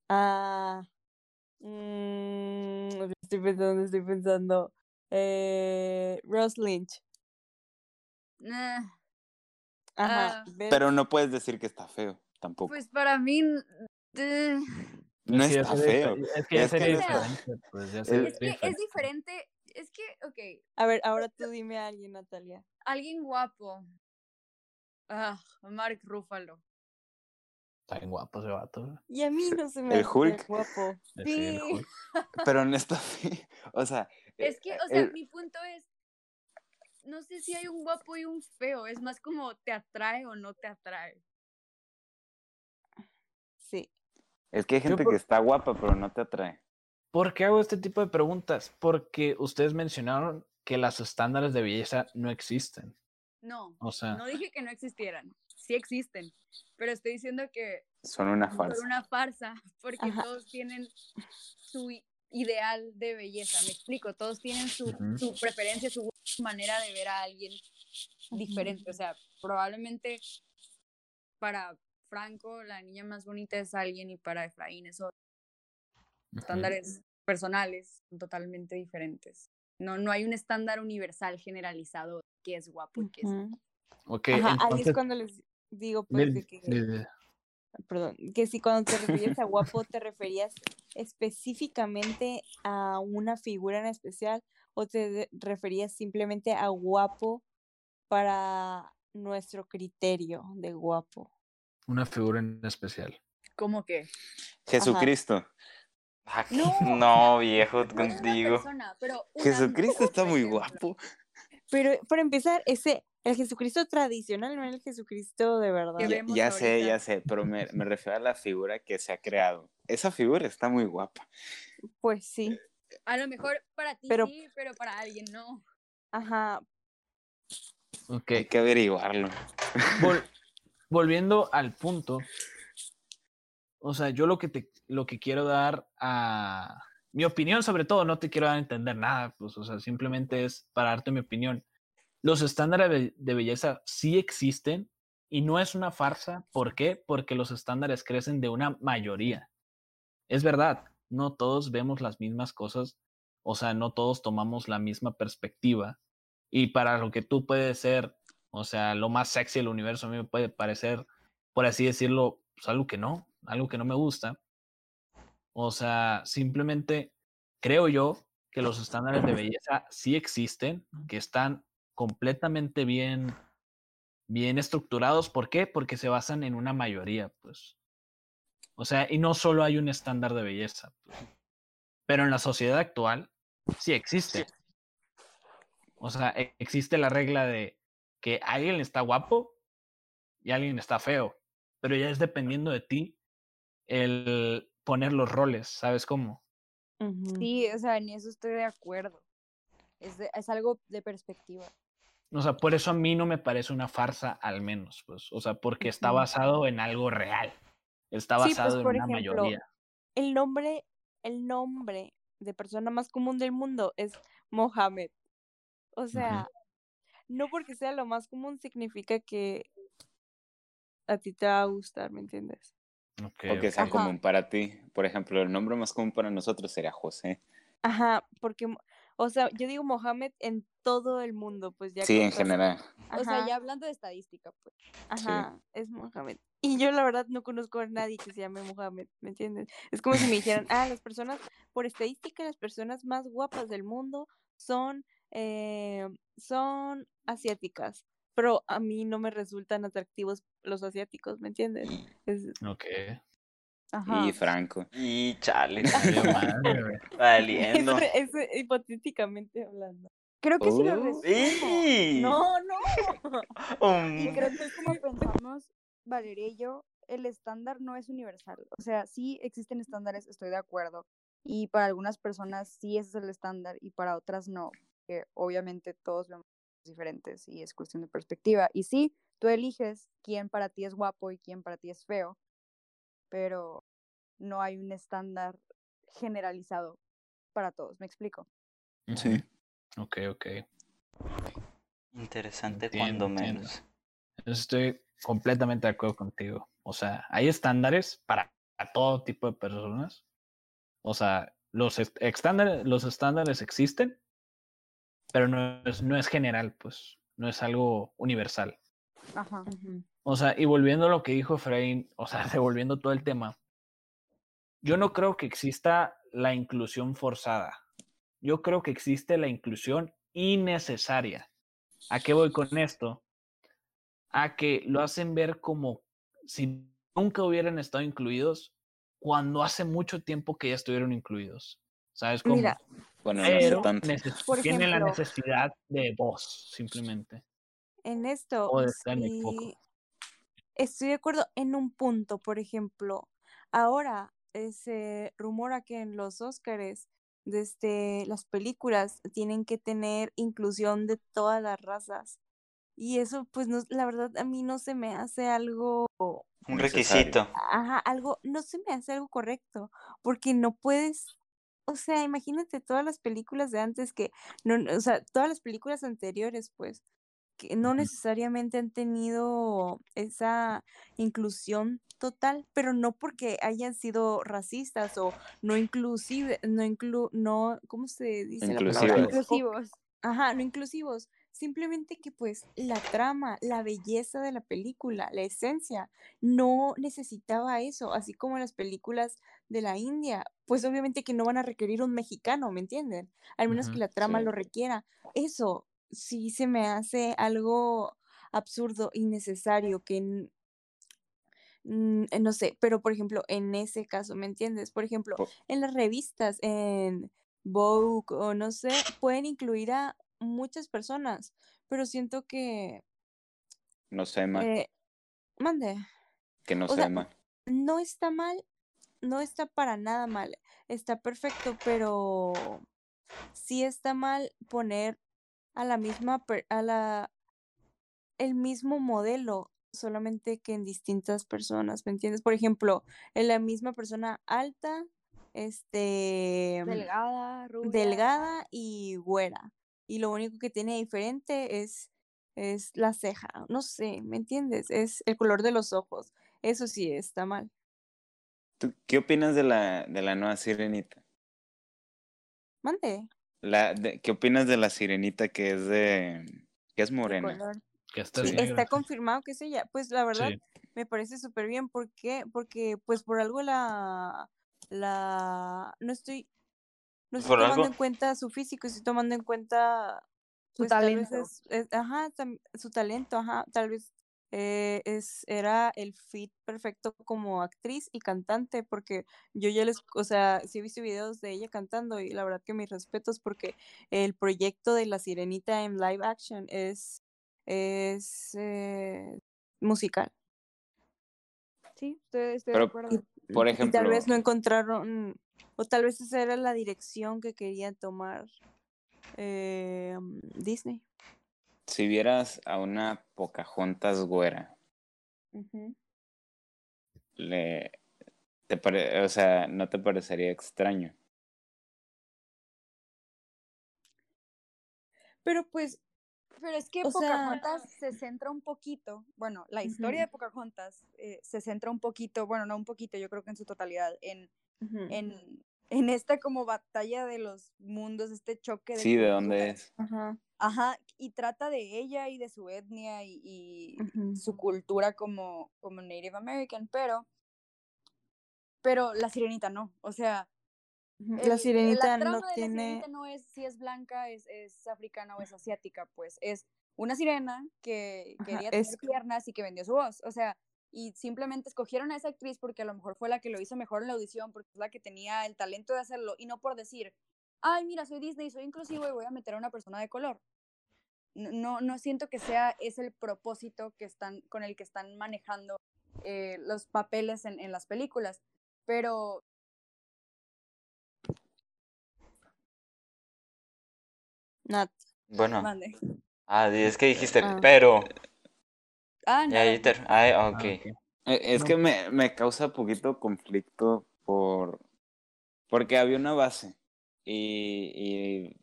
Ah, mm, estoy pensando, estoy pensando. Eh, Ross Lynch. Nah, Ajá, Ah. Pero no puedes decir que está feo, tampoco. pues para mí, eh, No está feo. Es que ya Es que diferente. Pues es- que es diferente. es que, ok, A ver, ahora tú dime a alguien, Natalia. alguien guapo. Ah, Mark Ruffalo. Está bien guapo ese vato. Y a mí no se me El hace Hulk. guapo. Sí, Sí. el Hulk. Pero no está feo. O sea, Es que, o sea, el- mi punto es, no sé si hay un guapo y un feo, es más como te atrae o no te atrae. Sí. es que hay gente por- que está guapa, pero no te atrae. ¿Por qué hago este tipo de preguntas? Porque ustedes mencionaron que los estándares de belleza no existen. No, O sea, no dije que no existieran, sí existen, pero estoy diciendo que Son una farsa. una farsa, porque Ajá. todos tienen su ideal de belleza, me explico, todos tienen su, su preferencia, su manera de ver a alguien diferente, o sea, probablemente para Franco la niña más bonita es alguien y para Efraín es otro. estándares personales son totalmente diferentes. No, no hay un estándar universal generalizado de qué es guapo y qué es. Ok, Ajá, ahí es cuando les digo, pues, de que, perdón, que si cuando te referías a guapo te referías específicamente a una figura en especial o te referías simplemente a guapo para nuestro criterio de guapo. una figura en especial. ¿Cómo que? Jesucristo. Ah, No. No, viejo, contigo. persona, pero un Jesucristo está muy guapo. Pero para empezar, ese, el Jesucristo tradicional no el Jesucristo de verdad. Ya, sé, ya sé, pero me, me refiero a la figura que se ha creado. Esa figura está muy guapa. Pues sí, A lo mejor para ti Pero- sí, pero para alguien no. ajá, Ok, Hay que averiguarlo. vol- volviendo al punto, o sea, yo lo que te, lo que quiero dar a mi opinión, sobre todo, no te quiero dar a entender nada, pues, o sea, simplemente es para darte mi opinión. Los estándares de, belleza sí existen y no es una farsa. ¿Por qué? Porque los estándares crecen de una mayoría. Es verdad, no todos vemos las mismas cosas, o sea, no todos tomamos la misma perspectiva. Y para lo que tú puedes ser, o sea, lo más sexy del universo, a mí me puede parecer, por así decirlo, pues algo que no, algo que no me gusta. O sea, simplemente creo yo que los estándares de belleza sí existen, que están completamente bien, bien estructurados. ¿Por qué? Porque se basan en una mayoría, pues. O sea, y no solo hay un estándar de belleza, pues. pero en la sociedad actual sí existe. O sea, e- existe la regla de que alguien está guapo y alguien está feo, pero ya es dependiendo de ti el poner los roles, ¿sabes cómo? Sí, o sea, en eso estoy de acuerdo. Es, de- es algo de perspectiva. O sea, por eso a mí no me parece una farsa, al menos, pues. O sea, porque está basado en algo real. Está Sí, pues, basado en una ejemplo, mayoría. el nombre, el nombre de persona más común del mundo es Mohammed. O sea, no porque sea lo más común significa que a ti te va a gustar, ¿me entiendes? Ok, O que sea común para ti. Por ejemplo, el nombre más común para nosotros sería José. Ajá, porque, o sea, yo digo Mohammed en todo el mundo, pues ya Sí, en general. O sea, ya hablando de estadística, pues. Ajá, es Mohammed. Y yo la verdad no conozco a nadie que se llame Mohammed, ¿me entiendes? Es como si me dijeran, ah, las personas, por estadística, las personas más guapas del mundo son, eh, son asiáticas. Pero a mí no me resultan atractivos los asiáticos, ¿me entiendes? Es- ok. Ajá. Y Franco. Y chale, valiendo. es, es hipotéticamente hablando. Creo que si lo Oh. ¡Y! No, no. Um, Y creo que es como pensamos, Valeria y yo, el estándar no es universal. O sea, sí existen estándares, estoy de acuerdo. Y para algunas personas sí ese es el estándar y para otras no. Que obviamente todos vemos diferentes y es cuestión de perspectiva. Y sí, tú eliges quién para ti es guapo y quién para ti es feo, pero no hay un estándar generalizado para todos. ¿Me explico? Sí. Ok, ok. Interesante Entiendo, cuando menos. Estoy completamente de acuerdo contigo. O sea, hay estándares para todo tipo de personas. O sea, los est- estándares, los estándares existen, pero no es, no es general, pues. No es algo universal. Ajá. O sea, y volviendo a lo que dijo Efraín, o sea, devolviendo todo el tema. yo no creo que exista la inclusión forzada. Yo creo que existe la inclusión innecesaria. ¿A qué voy con esto? A que lo hacen ver como si nunca hubieran estado incluidos cuando hace mucho tiempo que ya estuvieron incluidos. ¿Sabes cómo? Mira, Bueno, no Pero neces- Por tienen la necesidad de voz, simplemente. En esto, sí, estoy de acuerdo en un punto, por ejemplo, ahora eh, se rumora que en los Óscares, desde las películas, tienen que tener inclusión de todas las razas. Y eso, pues, no, la verdad, a mí no se me hace algo, Un requisito. ajá, algo, no se me hace algo correcto, porque no puedes, o sea, imagínate todas las películas de antes que, no, no, o sea, todas las películas anteriores, pues, que no necesariamente han tenido esa inclusión total, pero no porque hayan sido racistas o no inclusive, no inclu, no, ¿cómo se dice la palabra? Inclusivas. Inclusivos. Ajá, no inclusivos. Simplemente que pues la trama, la belleza de la película, la esencia, no necesitaba eso, así como las películas de la India, pues obviamente que no van a requerir un mexicano, ¿me entienden? Al menos que la trama sí. lo requiera. Eso sí se me hace algo absurdo, innecesario, que eh, no sé, pero por ejemplo, en ese caso, ¿me entiendes? Por ejemplo, en las revistas, en Vogue o no sé, pueden incluir a muchas personas, pero siento que, No sé mal. eh, mande, que no o sea, mal. no está mal, no está para nada mal, está perfecto, pero sí está mal poner a la misma, per- a la, el mismo modelo, solamente que en distintas personas, ¿me entiendes? Por ejemplo, en la misma persona alta, este, Delgada, rubia. delgada y güera. Y lo único que tiene diferente es, es la ceja. No sé, ¿me entiendes? Es el color de los ojos. Eso sí está mal. ¿Tú qué opinas de la, de la nueva sirenita? Mande. La, de- ¿Qué opinas de la sirenita que es de... que es morena? Que Sí. Está confirmado que es ella. Pues la verdad, Sí. me parece súper bien. ¿Por qué? Porque pues por algo la, la, no estoy, no estoy tomando algo. en cuenta su físico, estoy tomando en cuenta, Su pues tal vez talento. es, es- ajá, su talento, ajá, tal vez eh, es, era el fit perfecto como actriz y cantante, porque yo ya les, o sea, sí he visto videos de ella cantando y la verdad que mis respetos porque el proyecto de La Sirenita en live action es, es eh, musical. Sí, estoy, estoy Pero, de acuerdo. Por Y tal ejemplo, vez no encontraron, o tal vez esa era la dirección que quería tomar eh, Disney. Si vieras a una Pocahontas güera, le, te pare- o sea, ¿no te parecería extraño? Pero pues, Pero es que O sea- Pocahontas se centra un poquito, bueno, la historia de Pocahontas eh, se centra un poquito, bueno, no un poquito, yo creo que en su totalidad, en, en, en esta como batalla de los mundos, este choque de Sí, ¿de dónde es? ajá, Ajá, y trata de ella y de su etnia y, su cultura como, como Native American, pero, pero la sirenita no, o sea, el- La el- sirenita la no trama de la tiene, sirenita no es si es blanca, es, es africana o es asiática, pues es una sirena que Ajá, quería es- tener piernas y que vendió su voz, o sea, y simplemente escogieron a esa actriz porque a lo mejor fue la que lo hizo mejor en la audición, porque es la que tenía el talento de hacerlo, y no por decir, ay, mira, soy Disney, soy inclusivo y voy a meter a una persona de color. No, no, siento que sea ese el propósito que están, con el que están manejando eh, los papeles en, en las películas, pero Nat. Bueno. mande. Ah, es que dijiste, Ah. pero. Ah, Ya, nada. ahí ter- Ay, Ah, ok. ok. Eh, Es No. que me, me causa poquito conflicto por porque había una base y, y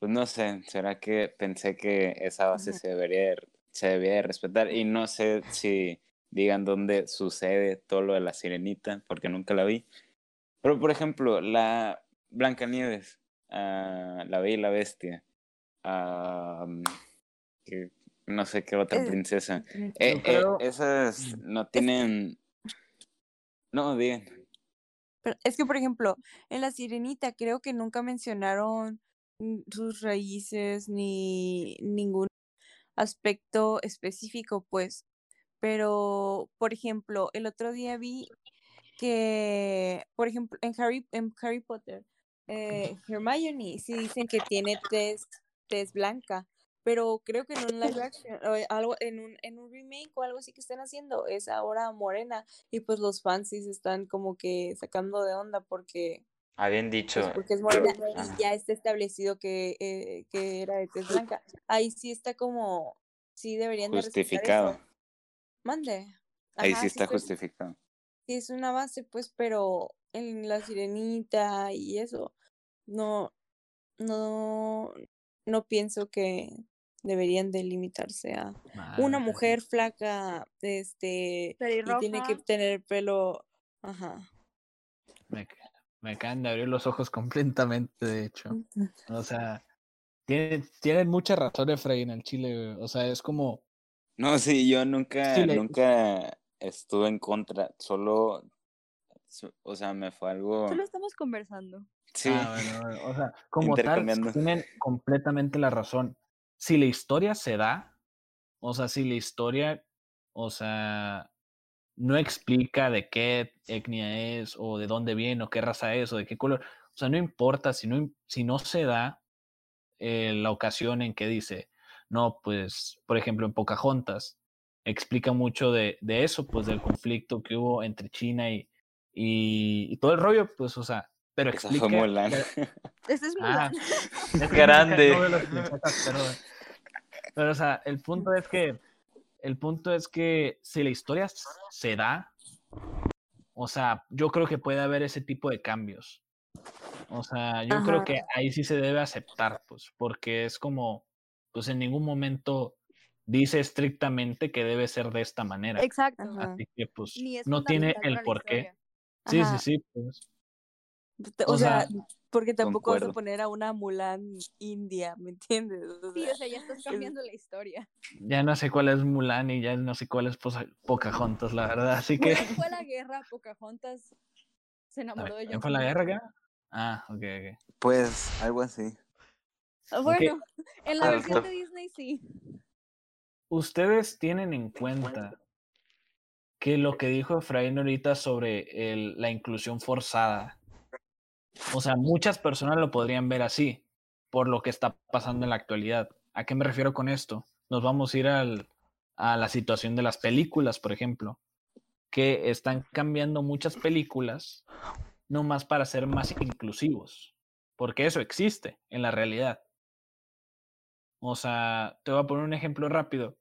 pues no sé, será que pensé que esa base se debería de- se debía de respetar y no sé si digan dónde sucede todo lo de la sirenita porque nunca la vi. Pero por ejemplo, la Blancanieves, ah, la Bella y la Bestia, ah, que no sé qué otra princesa. Eh, eh, esas no tienen. No, digan. es que, por ejemplo, en La Sirenita creo que nunca mencionaron sus raíces ni ningún aspecto específico, pues. Pero, por ejemplo, el otro día vi que, por ejemplo, en Harry, en Harry Potter, eh, Hermione sí dicen que tiene test, test blanca, pero creo que en un live action, o algo, en un, en un remake o algo así que están haciendo, es ahora morena, y pues los fans sí se están como que sacando de onda porque habían dicho. Pues, porque es morena y ya está establecido que, eh, que era de tez blanca. Ahí sí está como, sí deberían justificado. Mande. Ahí sí está justificado. Sí, es una base, pues, pero en la sirenita y eso, no, no, no pienso que deberían delimitarse a una mujer flaca, este, y tiene que tener pelo, ajá. Me, me acaban de abrir los ojos completamente, de hecho. O sea, tienen, tienen mucha razón Efraín en el Chile, o sea, es como... No, sí, yo nunca, nunca estuve en contra, solo, o sea, me fue algo... Solo estamos conversando. Sí. Ah, bueno, o sea, como tal, tienen completamente la razón. Si la historia se da, o sea, si la historia, o sea, no explica de qué etnia es, o de dónde viene, o qué raza es, o de qué color, o sea, no importa, si no, si no se da eh, la ocasión en que dice, no, pues, por ejemplo, en Pocahontas, explica mucho de, de eso, pues, del conflicto que hubo entre China y, y todo el rollo, pues, o sea, pero explica. Este es ah, es grande. pero, o sea, el punto es que el punto es que si la historia se da, o sea, yo creo que puede haber ese tipo de cambios. O sea, yo creo que ahí sí se debe aceptar, pues, porque es como, pues en ningún momento dice estrictamente que debe ser de esta manera. Exacto. Así que, pues, no tiene el por qué. Sí, sí, sí, pues. O, sea, porque tampoco vas a poner a una Mulan india, ¿me entiendes? sí, o sea, ya estás cambiando la historia. Ya no sé cuál es Mulan y ya no sé cuál es Pocahontas, la verdad, así que... fue la guerra, Pocahontas se enamoró de ella. ¿Fue la guerra acá? Ah, ok, ok. Pues, algo así. Ah, bueno, en la versión de Disney sí. Ustedes tienen en cuenta que lo que dijo Efraín ahorita sobre el, la inclusión forzada o sea, muchas personas lo podrían ver así, por lo que está pasando en la actualidad. ¿A qué me refiero con esto? Nos vamos a ir al, a la situación de las películas, por ejemplo, que están cambiando muchas películas no más para ser más inclusivos, porque eso existe en la realidad. O sea, te voy a poner un ejemplo rápido.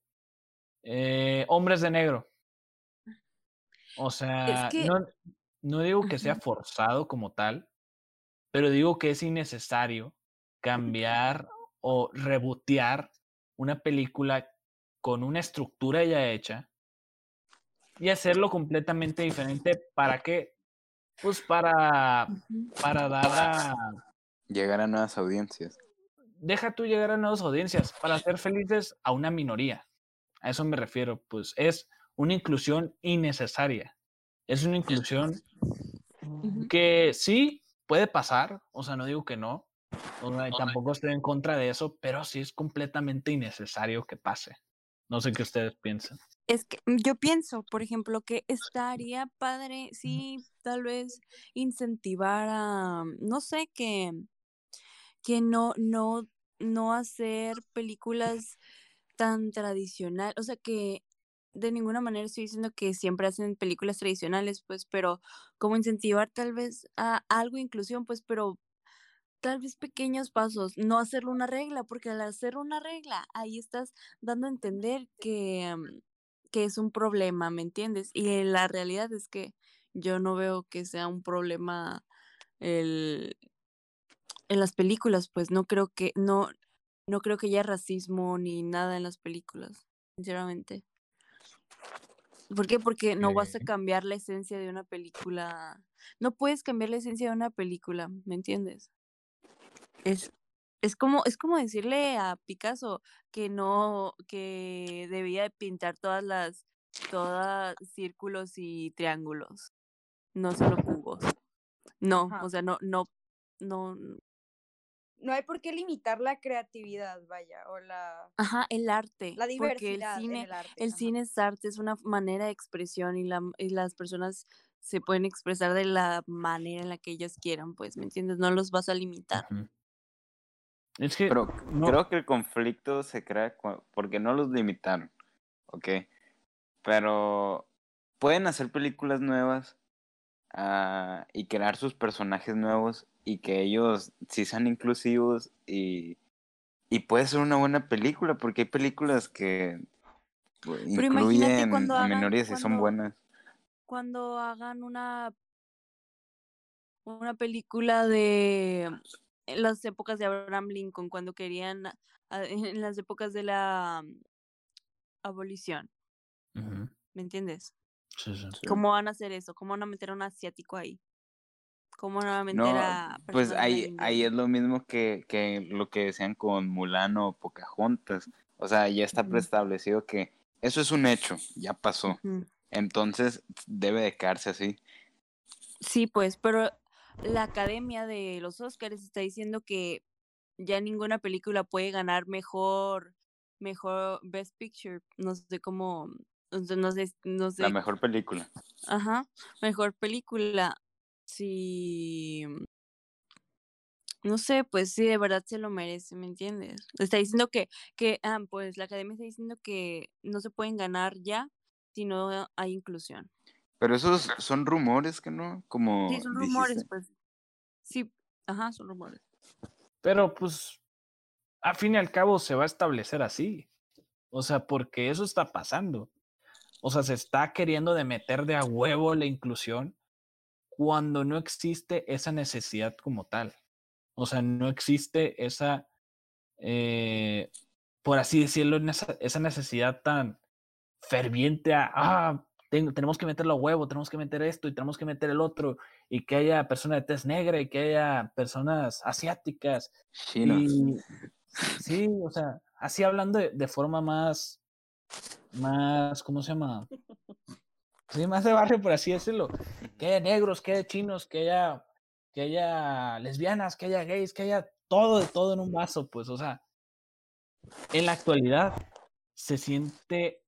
Eh, hombres de negro. O sea, no, no digo que sea forzado como tal, pero digo que es innecesario cambiar o rebotear una película con una estructura ya hecha y hacerlo completamente diferente. ¿Para qué? Pues para, para dar a... Llegar a nuevas audiencias. Deja tú llegar a nuevas audiencias, para hacer felices a una minoría. A eso me refiero, pues es una inclusión innecesaria. Es una inclusión que sí puede pasar, o sea, no digo que no, tampoco estoy en contra de eso, pero sí es completamente innecesario que pase. No sé qué ustedes piensan. Es que mm, yo pienso, por ejemplo, que estaría padre, sí, tal vez incentivar a, no sé, que, que no, no, no hacer películas tan tradicional, o sea, que de ninguna manera estoy diciendo que siempre hacen películas tradicionales, pues, pero como incentivar tal vez a algo inclusión, pues, pero tal vez pequeños pasos, no hacerlo una regla, porque al hacer una regla, ahí estás dando a entender que, mm, que es un problema, ¿me entiendes? Y la realidad es que yo no veo que sea un problema el, en las películas, pues no creo que, no, no creo que haya racismo ni nada en las películas, sinceramente. ¿Por qué? Porque no vas a cambiar la esencia de una película. No puedes cambiar la esencia de una película, ¿me entiendes? Es, es como, es como decirle a Picasso que no, que debía pintar todas las, todas círculos y triángulos, no solo cubos. No, Ajá. o sea, no, no, no. No hay por qué limitar la creatividad, vaya, o la, Ajá, el arte. la porque el diversidad cine, el arte. el ajá. cine es arte, es una manera de expresión y, la, y las personas se pueden expresar de la manera en la que ellos quieran, pues, ¿me entiendes? No los vas a limitar. Es que Pero no- creo que el conflicto se crea porque no los limitaron, ¿ok? Pero pueden hacer películas nuevas ah, y crear sus personajes nuevos y que ellos sí sean inclusivos y, y puede ser una buena película porque hay películas que pues, incluyen hagan- minorías y son buenas. Cuando hagan una, una película de las épocas de Abraham Lincoln, cuando querían, ah, en las épocas de la mm, abolición. ¿me entiendes? Sí, sí. Sí. ¿Cómo van a hacer eso? ¿Cómo van a meter a un asiático ahí? ¿Cómo No, a pues ahí, ahí es lo mismo que, que lo que decían con Mulan o Pocahontas. O sea, ya está preestablecido que eso es un hecho, ya pasó. Entonces debe de quedarse así. Sí, pues, pero la Academia de los Oscars está diciendo que ya ninguna película puede ganar mejor, mejor Best Picture. No sé cómo, no sé, no sé La mejor película. Ajá, mejor película. Sí. No sé, pues sí, de verdad se lo merece, ¿me entiendes? Está diciendo que, que, ah, pues la academia está diciendo que no se pueden ganar ya si no hay inclusión. Pero esos son rumores que no, como Sí, son rumores, dijiste. pues. Sí, ajá, son rumores. Pero pues, a fin y al cabo se va a establecer así. O sea, porque eso está pasando. O sea, se está queriendo de meter de a huevo la inclusión cuando no existe esa necesidad como tal. O sea, no existe esa, eh, por así decirlo, esa, necesidad tan ferviente a, ah, ten- tenemos que meterlo a huevo, tenemos que meter esto y tenemos que meter el otro, y que haya personas de tez negra y que haya personas asiáticas. Chinos. Y sí, o sea, así hablando de, de forma más, más, ¿cómo se llama? Sí, más de barrio, por así decirlo. Que haya negros, que haya chinos, que haya, que haya lesbianas, que haya gays, que haya todo de todo en un vaso, pues, o sea, en la actualidad se siente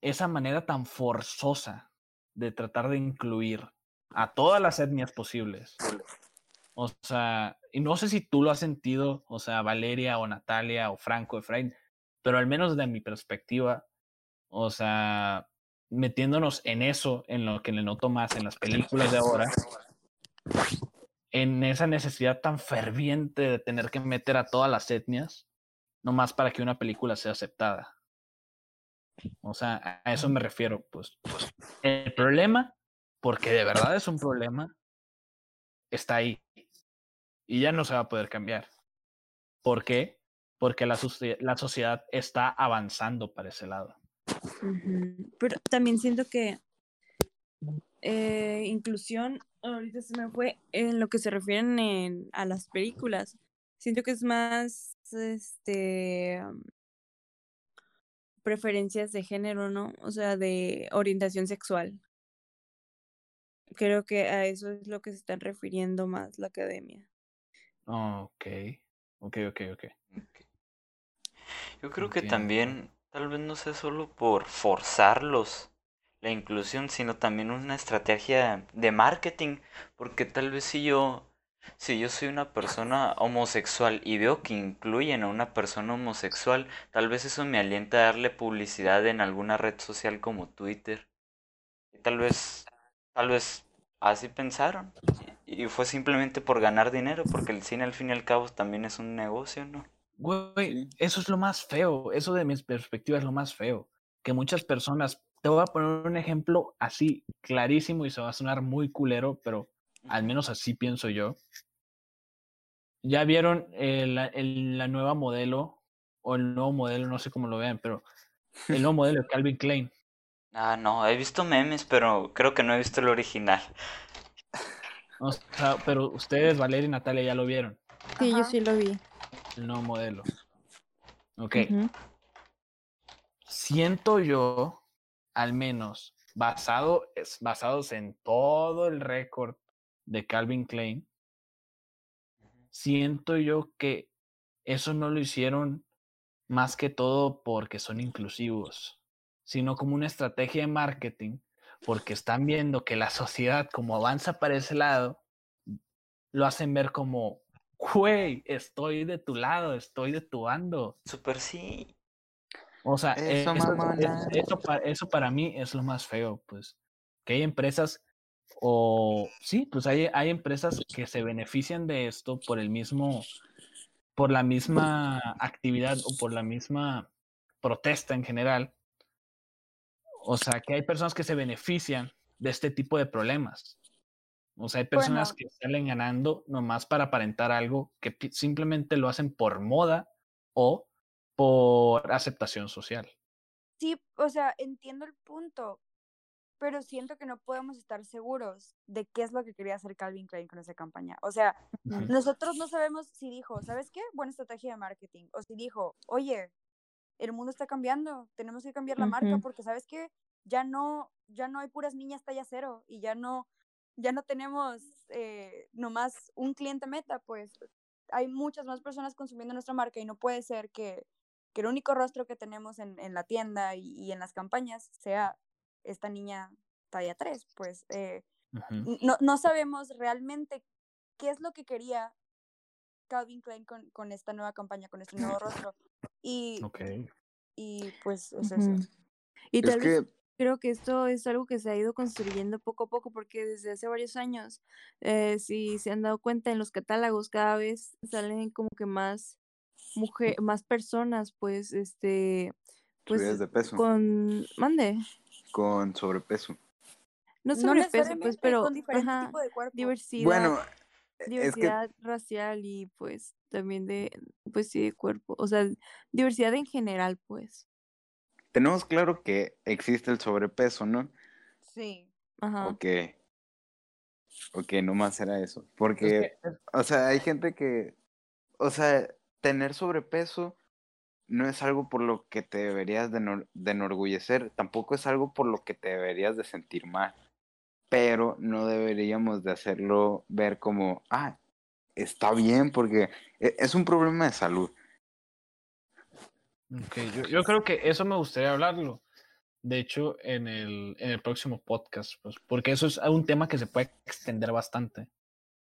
esa manera tan forzosa de tratar de incluir a todas las etnias posibles. O sea, y no sé si tú lo has sentido, o sea, Valeria o Natalia o Franco, Efraín, pero al menos de mi perspectiva, o sea, metiéndonos en eso, en lo que le noto más en las películas de ahora, en esa necesidad tan ferviente de tener que meter a todas las etnias, nomás para que una película sea aceptada. O sea, a eso me refiero, pues. El problema, porque de verdad es un problema, está ahí. Y ya no se va a poder cambiar. ¿Por qué? Porque la, la sociedad está avanzando para ese lado. Pero también siento que eh, inclusión, ahorita se me fue, en lo que se refieren en- a las películas. Siento que es más, este, preferencias de género, ¿no? O sea, de orientación sexual. Creo que a eso es lo que se están refiriendo más la academia. Ok, ok, ok, ok. Ok. Yo creo que también, tal vez no sea solo por forzarlos la inclusión, sino también una estrategia de marketing, porque tal vez si yo, si yo soy una persona homosexual y veo que incluyen a una persona homosexual, tal vez eso me alienta a darle publicidad en alguna red social como Twitter. Y tal vez, tal vez así pensaron. Y fue simplemente por ganar dinero, porque el cine al fin y al cabo también es un negocio, ¿no? Güey, Sí. eso es lo más feo, eso de mis perspectivas es lo más feo, que muchas personas, te voy a poner un ejemplo así clarísimo y se va a sonar muy culero, pero al menos así pienso yo. Ya vieron la, el- la nueva modelo, o el nuevo modelo, no sé cómo lo vean, pero el nuevo modelo de Calvin Klein. Ah, no, he visto memes, pero creo que no he visto el original. O sea, pero ustedes, Valeria y Natalia, ya lo vieron, Sí, yo sí lo vi. El nuevo modelo. Ok. Siento yo, al menos, basado, basados en todo el récord de Calvin Klein, siento yo que eso no lo hicieron más que todo porque son inclusivos, sino como una estrategia de marketing, porque están viendo que la sociedad como avanza para ese lado, lo hacen ver como, güey, estoy de tu lado, estoy de tu bando. Super sí. O sea, eso, eso, para mí es lo más feo, pues, que hay empresas o sí, pues hay, hay empresas que se benefician de esto por el mismo, por la misma actividad o por la misma protesta en general. O sea, que hay personas que se benefician de este tipo de problemas. O sea, hay personas que salen ganando nomás para aparentar algo que simplemente lo hacen por moda o por aceptación social. Sí, o sea, entiendo el punto, pero siento que no podemos estar seguros de qué es lo que quería hacer Calvin Klein con esa campaña. O sea, nosotros no sabemos si dijo, ¿sabes qué? Buena estrategia de marketing. O si dijo, oye, el mundo está cambiando, tenemos que cambiar la marca porque, ¿sabes qué? Ya no, ya no hay puras niñas talla cero y ya no, ya no tenemos eh, nomás un cliente meta, pues hay muchas más personas consumiendo nuestra marca y no puede ser que, que el único rostro que tenemos en, en la tienda y, y, en las campañas sea esta niña talla 3, pues eh, no, no, sabemos realmente qué es lo que quería Calvin Klein con, con esta nueva campaña, con este nuevo rostro. Y, y pues es eso. Y tal vez creo que esto es algo que se ha ido construyendo poco a poco porque desde hace varios años, eh, si se han dado cuenta en los catálogos, cada vez salen como que más mujer, más personas, pues, este, pues, de peso. con, mande con sobrepeso. No sobrepeso, pues, pero con diferente tipo de cuerpo. diversidad. Bueno, diversidad racial y pues también de, pues sí, de cuerpo. O sea, diversidad en general, pues. Tenemos claro que existe el sobrepeso, ¿no? Sí. Ajá. Ok. Ok, nomás era eso. Porque, o sea, hay gente que, o sea, tener sobrepeso no es algo por lo que te deberías de, enorgullecer, tampoco es algo por lo que te deberías de sentir mal, pero no deberíamos de hacerlo ver como, ah, está bien, porque e, es un problema de salud. Yo creo que eso me gustaría hablarlo. De hecho, en el, en el próximo podcast, pues, porque eso es un tema que se puede extender bastante.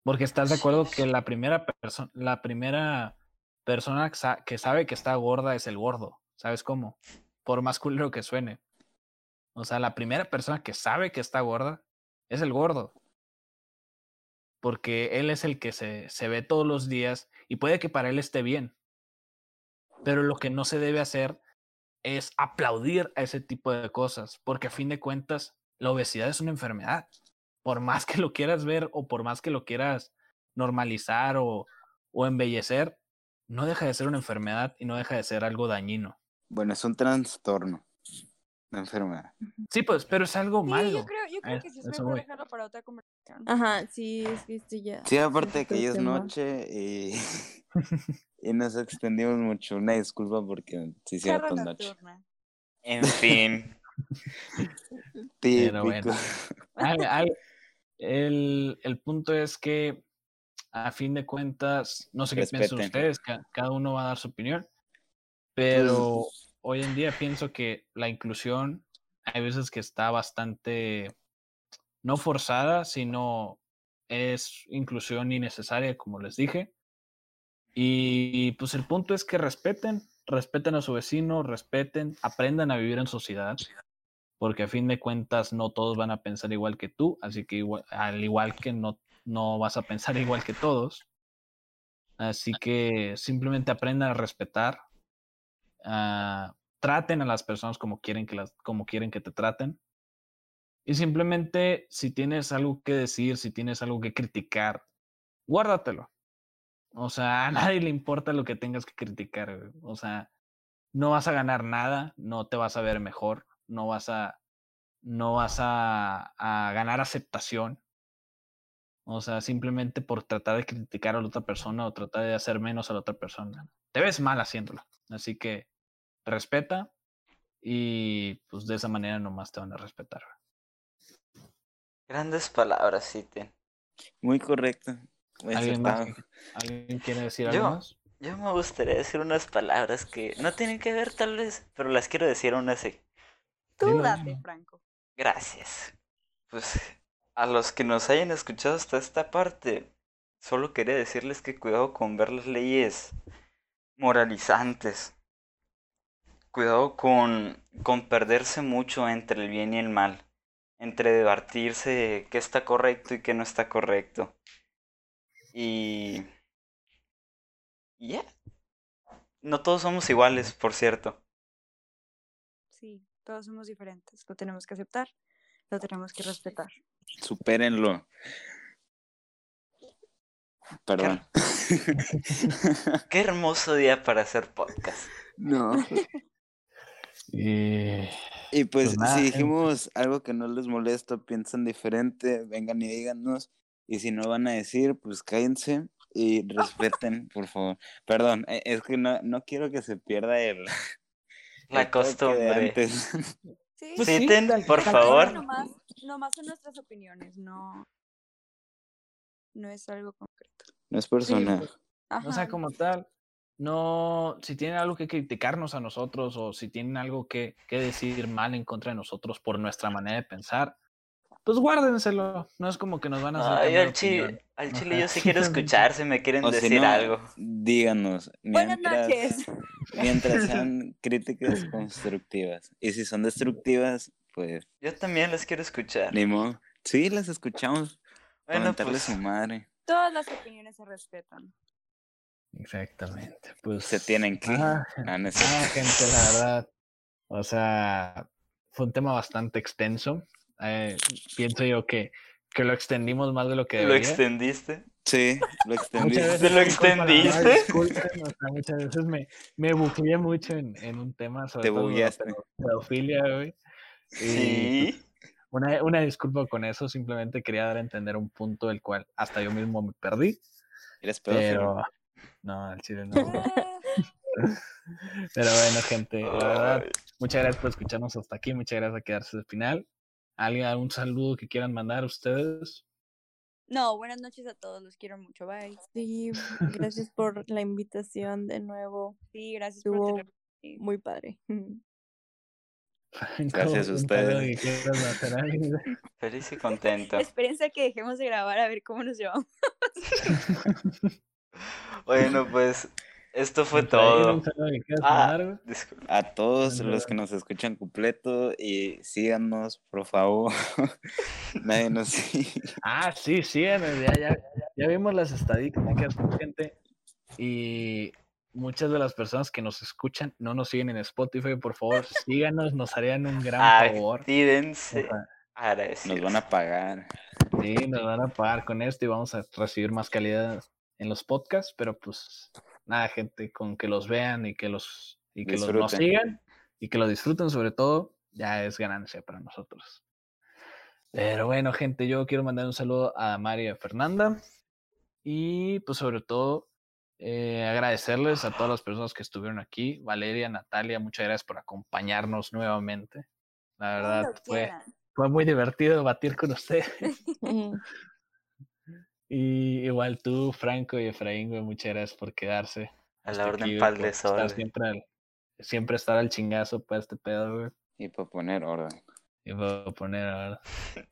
Porque estás de acuerdo que la primera persona, la primera persona que sabe que está gorda es el gordo, ¿sabes cómo? Por más culero que suene. O sea, la primera persona que sabe que está gorda es el gordo. Porque él es el que se, se ve todos los días y puede que para él esté bien. Pero lo que no se debe hacer es aplaudir a ese tipo de cosas, porque a fin de cuentas la obesidad es una enfermedad. Por más que lo quieras ver o por más que lo quieras normalizar o, o embellecer, no deja de ser una enfermedad y no deja de ser algo dañino. Bueno, es un trastorno. Una enfermedad. Sí, pues, pero es algo malo. Yo creo, yo creo que sí es mejor dejarlo para otra conversación. Ajá, sí, es que esto ya. Sí, aparte que ya es noche y, y nos extendimos mucho. Una disculpa porque sí se noche. En fin. Típico. Bueno. el, el punto es que a fin de cuentas, no sé qué piensan ustedes, cada uno va a dar su opinión, pero hoy en día pienso que la inclusión hay veces que está bastante, no forzada, sino es inclusión innecesaria, como les dije. Y pues el punto es que respeten, respeten a su vecino, respeten, aprendan a vivir en sociedad, porque a fin de cuentas no todos van a pensar igual que tú, así que al igual que no no vas a pensar igual que todos. Así que simplemente aprendan a respetar. Ah, traten a las personas como quieren que las, como quieren que te traten. Y simplemente si tienes algo que decir, si tienes algo que criticar, guárdatelo. O sea, a nadie le importa lo que tengas que criticar. O sea, no vas a ganar nada, no te vas a ver mejor, no vas a, no vas a, a ganar aceptación. O sea, simplemente por tratar de criticar a la otra persona o tratar de hacer menos a la otra persona. Te ves mal haciéndolo. Así que respeta y pues de esa manera nomás te van a respetar. Grandes palabras, Citen. Muy correcto. ¿Alguien, más ¿Alguien quiere decir algo Yo. más? Yo me gustaría decir unas palabras que no tienen que ver tal vez, pero las quiero decir aún así. Tú Dilo, date. Franco. Gracias. Pues a los que nos hayan escuchado hasta esta parte, solo quería decirles que cuidado con ver las leyes moralizantes. Cuidado con, con perderse mucho entre el bien y el mal. Entre debatirse qué está correcto y qué no está correcto. Y... y ya. No todos somos iguales, por cierto. Sí, todos somos diferentes. Lo tenemos que aceptar, lo tenemos que respetar. Supérenlo. Perdón. Qué hermoso día para hacer podcast. no. Y Y pues, Pues nada, si gente. dijimos algo que no les molesta, piensan diferente, vengan y díganos. Y si no van a decir, pues cállense y respeten, por favor. Perdón, e- es que no, no quiero que se pierda el, La el toque de costumbre. antes. Sí, Pues Sí, sí, ten, por favor. Nomás, nomás son nuestras opiniones, no, no es algo concreto. No es personal. Ajá. O sea, como tal, no, si tienen algo que criticarnos a nosotros o si tienen algo que, que decir mal en contra de nosotros por nuestra manera de pensar, pues guárdenselo. No es como que nos van a hacer Ay, al chile, opinión. al chile Ajá, yo sí quiero escuchar si me quieren O si decir no, algo. díganos. Buenas Mientras, noches. mientras sean críticas constructivas. Y si son destructivas, pues Yo también las quiero escuchar. ni modo. Sí, las escuchamos. Bueno, pues, su madre. Todas las opiniones se respetan. Exactamente. Pues Se tienen que. Ah, Ah, gente, la verdad. O sea, fue un tema bastante extenso. Eh, pienso yo que, que lo extendimos más de lo que ¿lo extendiste? Sí, lo extendí. Muchas veces ¿Te lo extendiste? disculpen, o sea, muchas veces me, me mucho en, en un tema sobre Te bugueaste. pedofilia, güey. Y Sí. una, una disculpa con eso, simplemente quería dar a entender un punto del cual hasta yo mismo me perdí, Eres pedófilo. pero no, al chile no. Pero bueno, gente, la verdad, muchas gracias por escucharnos hasta aquí, muchas gracias por quedarse al final. ¿Alguien, algún saludo que quieran mandar ustedes? No, buenas noches a todos, los quiero mucho, bye. Sí, gracias por la invitación de nuevo. Sí, gracias Estuvo por tenerme. aquí. Muy padre. Gracias a ustedes. Feliz y contento. Espérense a que dejemos de grabar a ver cómo nos llevamos. Bueno, pues esto fue todo. un saludo que quieras Ah. A todos los que nos escuchan completo y síganos, por favor. Nadie nos sigue. Ah, sí, sí, ya, ya, ya vimos las estadísticas, gente. Y muchas de las personas que nos escuchan no nos siguen en Spotify. Por favor, síganos, nos harían un gran favor. Agradecidos. Nos van a pagar. Sí, nos van a pagar con esto y vamos a recibir más calidad en los podcasts, pero pues nada, gente, con que los vean y que los y que los nos Disfruten. sigan y que lo disfruten sobre todo, ya es ganancia para nosotros. Pero bueno, gente, yo quiero mandar un saludo a María Fernanda y pues sobre todo eh, agradecerles a todas las personas que estuvieron aquí. Valeria, Natalia, muchas gracias por acompañarnos nuevamente. La verdad fue, fue muy divertido debatir con ustedes. Y igual tú, Franco y Efraín, güey, muchas gracias por quedarse. A la orden pa'l por estar desorden. siempre, al- siempre estar al chingazo para este pedo, güey. Y para poner orden. Y a poner ahora.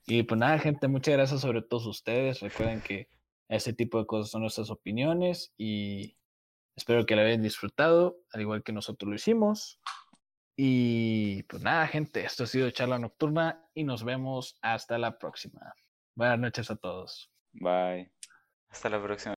Y pues nada, gente, muchas gracias sobre todos ustedes. Recuerden que ese tipo de cosas son nuestras opiniones y espero que la hayan disfrutado, al igual que nosotros lo hicimos. Y pues nada, gente, esto ha sido Charla Nocturna y nos vemos hasta la próxima. Buenas noches a todos. Bye. Hasta la próxima.